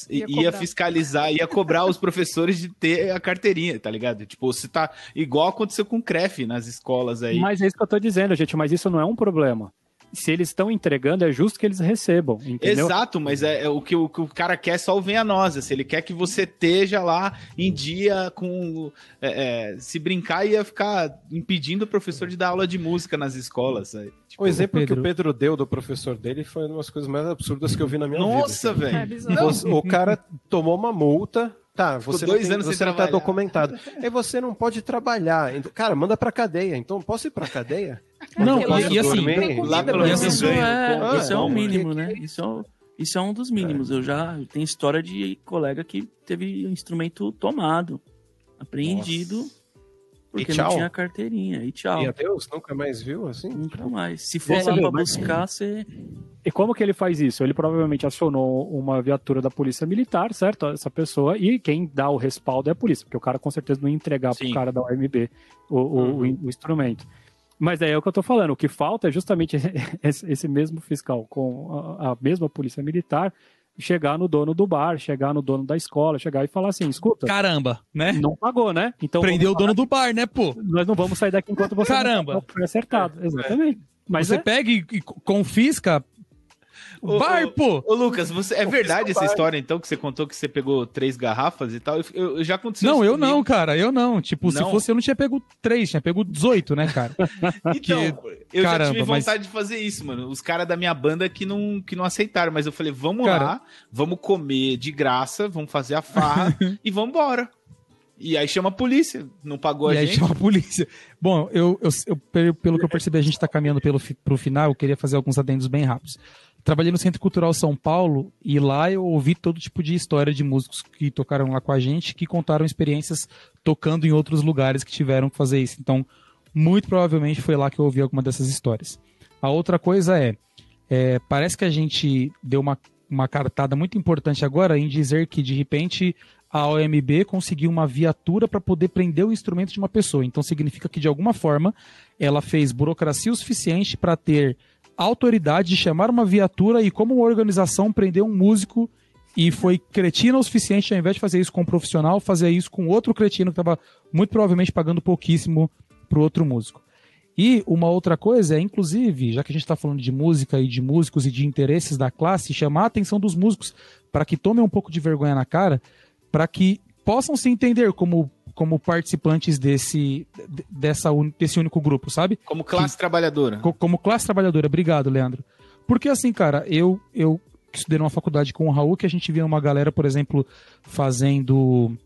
Ia, ia fiscalizar, ia cobrar os professores de ter a carteirinha, tá ligado? Tipo, você tá igual aconteceu com o CREF nas escolas aí. Mas é isso que eu tô dizendo, gente, mas isso não é um problema se eles estão entregando, é justo que eles recebam, entendeu? Exato, mas é, é o, que, o, que o cara quer só o venha nós. Se ele quer que você esteja lá em dia com. É, é, se brincar, ia ficar impedindo o professor de dar aula de música nas escolas. Tipo, o exemplo Pedro... que o Pedro deu do professor dele foi uma das coisas mais absurdas que eu vi na minha Nossa, vida. Nossa, velho. É o cara tomou uma multa, Tá, você dois não, tem, anos você não tá documentado. Aí *laughs* você não pode trabalhar. Cara, manda pra cadeia. Então, posso ir pra cadeia? Não, e, e assim, lá pelo menos isso, é, isso é o mínimo, né? Isso é, isso é um dos mínimos. Eu já tenho história de colega que teve um instrumento tomado, apreendido, Nossa. Porque não tinha carteirinha. E tchau. E adeus, nunca mais viu assim? Nunca mais. Se for lá pra buscar, você. E como que ele faz isso? Ele provavelmente acionou uma viatura da polícia militar, certo? Essa pessoa, e quem dá o respaldo é a polícia, porque o cara com certeza não ia entregar Sim. pro cara da OMB o, uhum. o, o instrumento. Mas é o que eu estou falando. O que falta é justamente *laughs* esse mesmo fiscal com a, mesma polícia militar chegar no dono do bar, chegar no dono da escola, chegar e falar assim, escuta. Caramba, né? Não pagou, né? Então prendeu o dono do bar, né, pô? Nós não vamos sair daqui enquanto você Caramba. não foi acertado. Exatamente. Mas você é... pega e, e confisca Ô, bar, pô! Ô, Lucas, você, é verdade essa história, então, que você contou que você pegou três garrafas e tal? Eu, eu já aconteceu Não, eu comigo. não, cara, eu não. Tipo, não. se fosse eu não tinha pego três, tinha pego 18, né, cara? *laughs* então, eu Caramba, já tive vontade mas... de fazer isso, mano. Os caras da minha banda que não, que não aceitaram, mas eu falei, vamos cara... lá, vamos comer de graça, vamos fazer a farra *laughs* e vamos embora. E aí chama a polícia, não pagou e a gente. E aí chama a polícia. Bom, eu, eu, eu, pelo que eu percebi, a gente está caminhando pelo, pro final, eu queria fazer alguns adendos bem rápidos. Trabalhei no Centro Cultural São Paulo e lá eu ouvi todo tipo de história de músicos que tocaram lá com a gente, que contaram experiências tocando em outros lugares que tiveram que fazer isso. Então, muito provavelmente foi lá que eu ouvi alguma dessas histórias. A outra coisa é, é parece que a gente deu uma, uma cartada muito importante agora em dizer que, de repente, a OMB conseguiu uma viatura para poder prender o instrumento de uma pessoa. Então significa que, de alguma forma, ela fez burocracia o suficiente para ter autoridade de chamar uma viatura e, como organização, prender um músico e foi cretina o suficiente, ao invés de fazer isso com um profissional, fazer isso com outro cretino que estava muito provavelmente pagando pouquíssimo para o outro músico. E uma outra coisa é, inclusive, já que a gente está falando de música e de músicos e de interesses da classe, chamar a atenção dos músicos para que tomem um pouco de vergonha na cara, para que possam se entender como como participantes desse, dessa, desse único grupo, sabe? Como classe que, trabalhadora. Co, como classe trabalhadora. Obrigado, Leandro. Porque assim, cara, eu, eu estudei numa faculdade com o Raul que a gente via uma galera, por exemplo, fazendo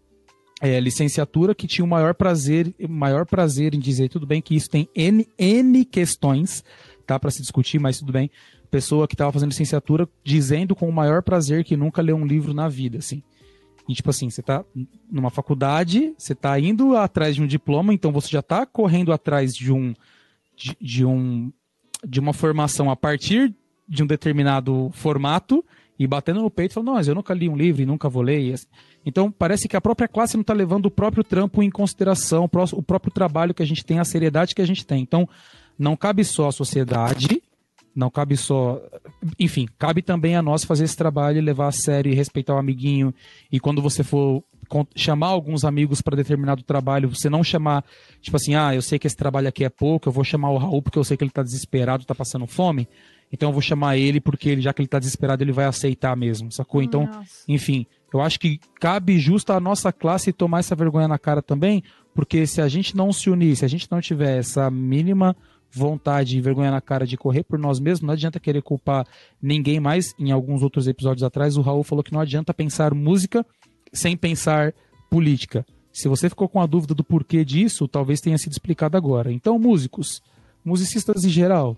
é, licenciatura que tinha o maior prazer, maior prazer em dizer, tudo bem que isso tem N, N questões, tá, para se discutir, mas tudo bem. Pessoa que estava fazendo licenciatura dizendo com o maior prazer que nunca leu um livro na vida, assim. E tipo assim, você tá numa faculdade, você tá indo atrás de um diploma, então você já tá correndo atrás de um de, de um de uma formação a partir de um determinado formato e batendo no peito falando, não, mas eu nunca li um livro e nunca vou ler. Assim. Então parece que a própria classe não está levando o próprio trampo em consideração, o próprio trabalho que a gente tem, a seriedade que a gente tem. Então não cabe só a sociedade não cabe só. Enfim, cabe também a nós fazer esse trabalho e levar a sério e respeitar o amiguinho. E quando você for chamar alguns amigos para determinado trabalho, você não chamar, tipo assim, ah, eu sei que esse trabalho aqui é pouco, eu vou chamar o Raul porque eu sei que ele está desesperado, está passando fome. Então eu vou chamar ele porque ele, já que ele está desesperado, ele vai aceitar mesmo, sacou? Então, Nossa. enfim, eu acho que cabe justo a nossa classe tomar essa vergonha na cara também, porque se a gente não se unir, se a gente não tiver essa mínima vontade e vergonha na cara de correr por nós mesmos, não adianta querer culpar ninguém mais. Em alguns outros episódios atrás, o Raul falou que não adianta pensar música sem pensar política. Se você ficou com a dúvida do porquê disso, talvez tenha sido explicado agora. Então, músicos, musicistas em geral,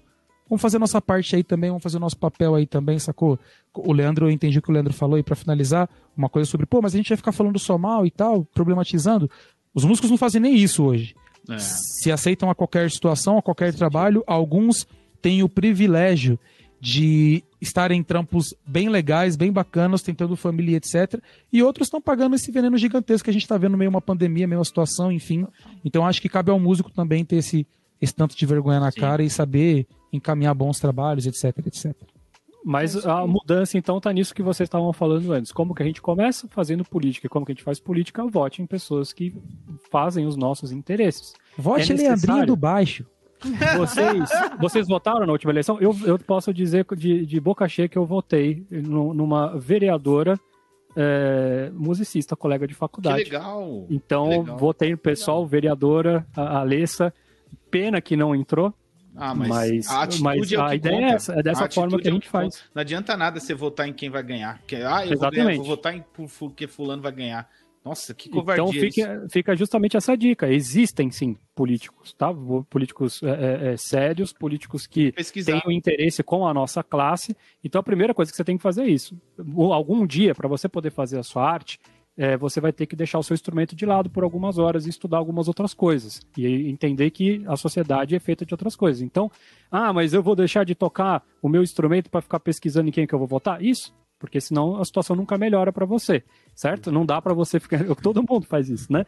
vamos fazer nossa parte aí também, vamos fazer nosso papel aí também, sacou? O Leandro, eu entendi o que o Leandro falou, e para finalizar, uma coisa sobre, pô, mas a gente vai ficar falando só mal e tal, problematizando. Os músicos não fazem nem isso hoje é. se aceitam a qualquer situação, a qualquer trabalho. Alguns têm o privilégio de estar em trampos bem legais, bem bacanas, tentando família, etc. E outros estão pagando esse veneno gigantesco que a gente está vendo meio uma pandemia, meio uma situação, enfim. Então acho que cabe ao músico também ter esse, esse tanto de vergonha na Sim. cara e saber encaminhar bons trabalhos, etc, etc. Mas a mudança, então, está nisso que vocês estavam falando antes. Como que a gente começa fazendo política e como que a gente faz política? Vote em pessoas que fazem os nossos interesses. Vote é Leandrinho do Baixo. Vocês, vocês votaram na última eleição? Eu, eu posso dizer de, de boca cheia que eu votei numa vereadora é, musicista, colega de faculdade. Que legal! Então, legal. votei no pessoal, legal. vereadora, a Alessa. Pena que não entrou. Ah, mas, mas a, mas é a ideia conta. é essa, é dessa forma que a é gente faz. Não adianta nada você votar em quem vai ganhar. Porque, ah, eu Exatamente. Vou, ganhar, vou votar em porque fulano vai ganhar. Nossa, que covardia. Então fica, fica, justamente essa dica. Existem sim políticos, tá? Políticos é, é, é sérios, políticos que têm um interesse com a nossa classe. Então a primeira coisa que você tem que fazer é isso. Algum dia, para você poder fazer a sua arte, é, você vai ter que deixar o seu instrumento de lado por algumas horas e estudar algumas outras coisas. E entender que a sociedade é feita de outras coisas. Então, ah, mas eu vou deixar de tocar o meu instrumento para ficar pesquisando em quem que eu vou votar? Isso porque senão a situação nunca melhora para você, certo? Não dá para você ficar. *laughs* Todo mundo faz isso, né?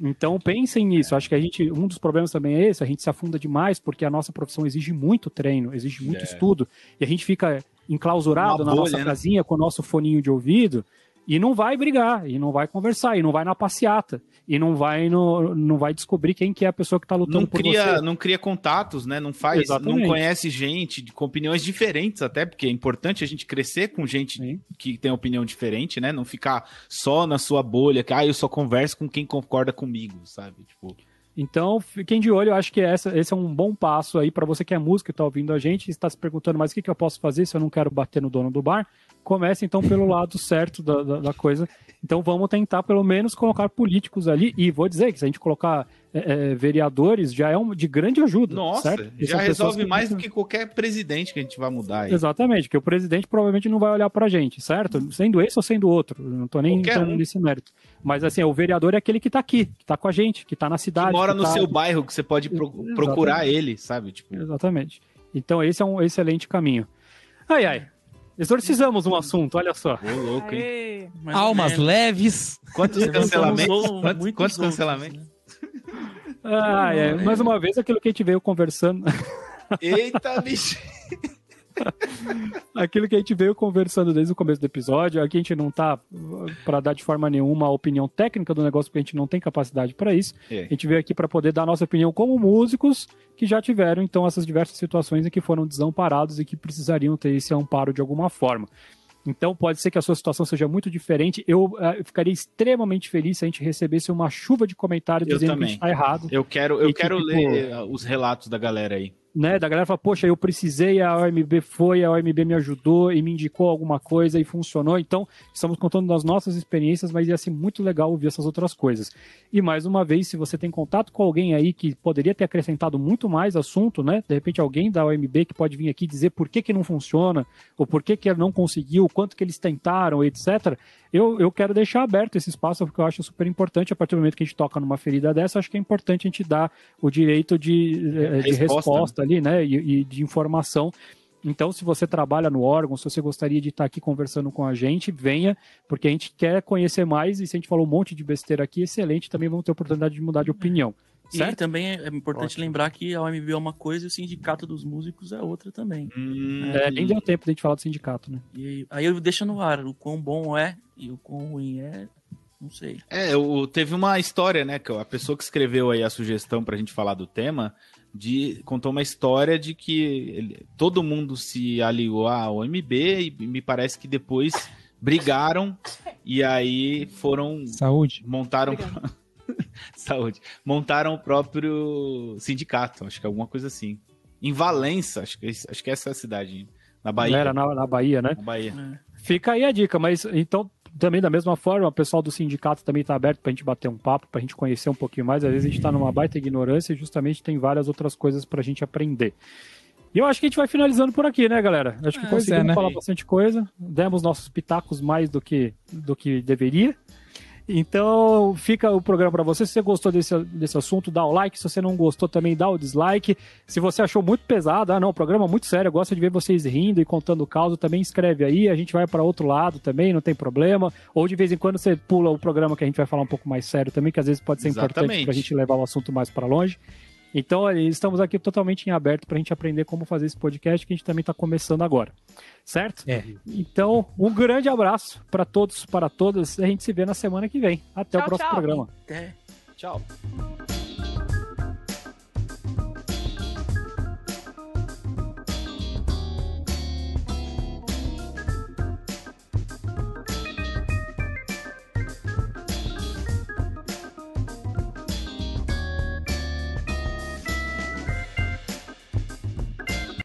Então pensem nisso. Acho que a gente, um dos problemas também é esse, a gente se afunda demais porque a nossa profissão exige muito treino, exige muito é. estudo, e a gente fica enclausurado Uma na bolha, nossa né? casinha com o nosso foninho de ouvido e não vai brigar, e não vai conversar, e não vai na passeata, e não vai no, não vai descobrir quem que é a pessoa que está lutando não por cria, você. Não cria contatos, né? Não faz, Exatamente. não conhece gente com opiniões diferentes até, porque é importante a gente crescer com gente Sim. que tem opinião diferente, né? Não ficar só na sua bolha, que ah, eu só converso com quem concorda comigo, sabe? Tipo... Então, fiquem de olho, eu acho que essa, esse é um bom passo aí para você que é músico e está ouvindo a gente e está se perguntando, mas o que, que eu posso fazer se eu não quero bater no dono do bar? Comece então pelo *laughs* lado certo da, da, da coisa. Então vamos tentar pelo menos colocar políticos ali, e vou dizer que se a gente colocar é, é, vereadores já é um, de grande ajuda. Nossa, certo? já resolve mais do que qualquer presidente que a gente vai mudar. Aí. Exatamente, que o presidente provavelmente não vai olhar pra gente, certo? Sendo esse ou sendo outro. Não tô nem entrando um. nesse mérito. Mas assim, o vereador é aquele que tá aqui, que tá com a gente, que tá na cidade. Que mora que no tá... seu bairro, que você pode pro procurar ele, sabe? Tipo... Exatamente. Então esse é um excelente caminho. Ai, ai. Exorcizamos um assunto, olha só. Ô, louco, hein? Almas leves. Quantos cancelamentos? Quantos, quantos cancelamentos? Né? Ah, é. Mais uma vez, aquilo que a gente veio conversando. *laughs* Eita, bicho! Aquilo que a gente veio conversando desde o começo do episódio, aqui a gente não tá para dar de forma nenhuma a opinião técnica do negócio, porque a gente não tem capacidade para isso. É. A gente veio aqui para poder dar a nossa opinião como músicos que já tiveram então essas diversas situações em que foram desamparados e que precisariam ter esse amparo de alguma forma. Então pode ser que a sua situação seja muito diferente. Eu, uh, ficaria extremamente feliz se a gente recebesse uma chuva de comentários eu dizendo também. que está errado. Eu quero, eu quero que, ler tipo, eh, os relatos da galera aí né, da galera fala, poxa, eu precisei, a OMB foi, a OMB me ajudou e me indicou alguma coisa e funcionou. Então, estamos contando das nossas experiências, mas ia ser muito legal ouvir essas outras coisas. E mais uma vez, se você tem contato com alguém aí que poderia ter acrescentado muito mais assunto, né? De repente alguém da OMB que pode vir aqui dizer por que, que não funciona, ou por que, que não conseguiu, quanto que eles tentaram, etc eu, eu quero deixar aberto esse espaço porque eu acho super importante. A partir do momento que a gente toca numa ferida dessa, acho que é importante a gente dar o direito de, eh, de resposta, resposta ali, né? E, e, de informação. Então, se você trabalha no órgão, se você gostaria de estar aqui conversando com a gente, venha, porque a gente quer conhecer mais. E se a gente falou um monte de besteira aqui, excelente, também vamos ter oportunidade de mudar de opinião. Certo? E também é importante Ótimo. lembrar que a OMB é uma coisa e o sindicato dos músicos é outra também. Hum, é, nem deu tempo de a gente falar do sindicato, né? E aí eu deixo no ar o quão bom é e o quão ruim é, não sei. É, o, teve uma história, né? Que a pessoa que escreveu aí a sugestão pra gente falar do tema de, contou uma história de que ele, todo mundo se aliou à OMB e me parece que depois brigaram e aí foram. Saúde. Montaram. *laughs* Saúde. Montaram o próprio sindicato, acho que é alguma coisa assim. Em Valença, acho que, acho que essa é a cidade. Na Bahia. Era na, na Bahia, né? Na Bahia. É. Fica aí a dica, mas então também da mesma forma, o pessoal do sindicato também está aberto para a gente bater um papo, para a gente conhecer um pouquinho mais. Às vezes a gente está numa baita ignorância e justamente tem várias outras coisas para a gente aprender. E eu acho que a gente vai finalizando por aqui, né, galera? Acho que é, conseguimos é, né? falar bastante coisa, demos nossos pitacos mais do que, do que deveria. Então, fica o programa para você. Se você gostou desse, desse assunto, dá o like. Se você não gostou, também dá o dislike. Se você achou muito pesado, ah, não, o programa é muito sério, eu gosto de ver vocês rindo e contando o caso, também escreve aí. A gente vai para outro lado também, não tem problema. Ou de vez em quando você pula o programa que a gente vai falar um pouco mais sério também, que às vezes pode ser Exatamente. importante para a gente levar o assunto mais para longe. Então, estamos aqui totalmente em aberto para a gente aprender como fazer esse podcast, que a gente também está começando agora. Certo? É. Então, um grande abraço para todos, para todas. A gente se vê na semana que vem. Até tchau, o próximo tchau. programa. Até. Tchau.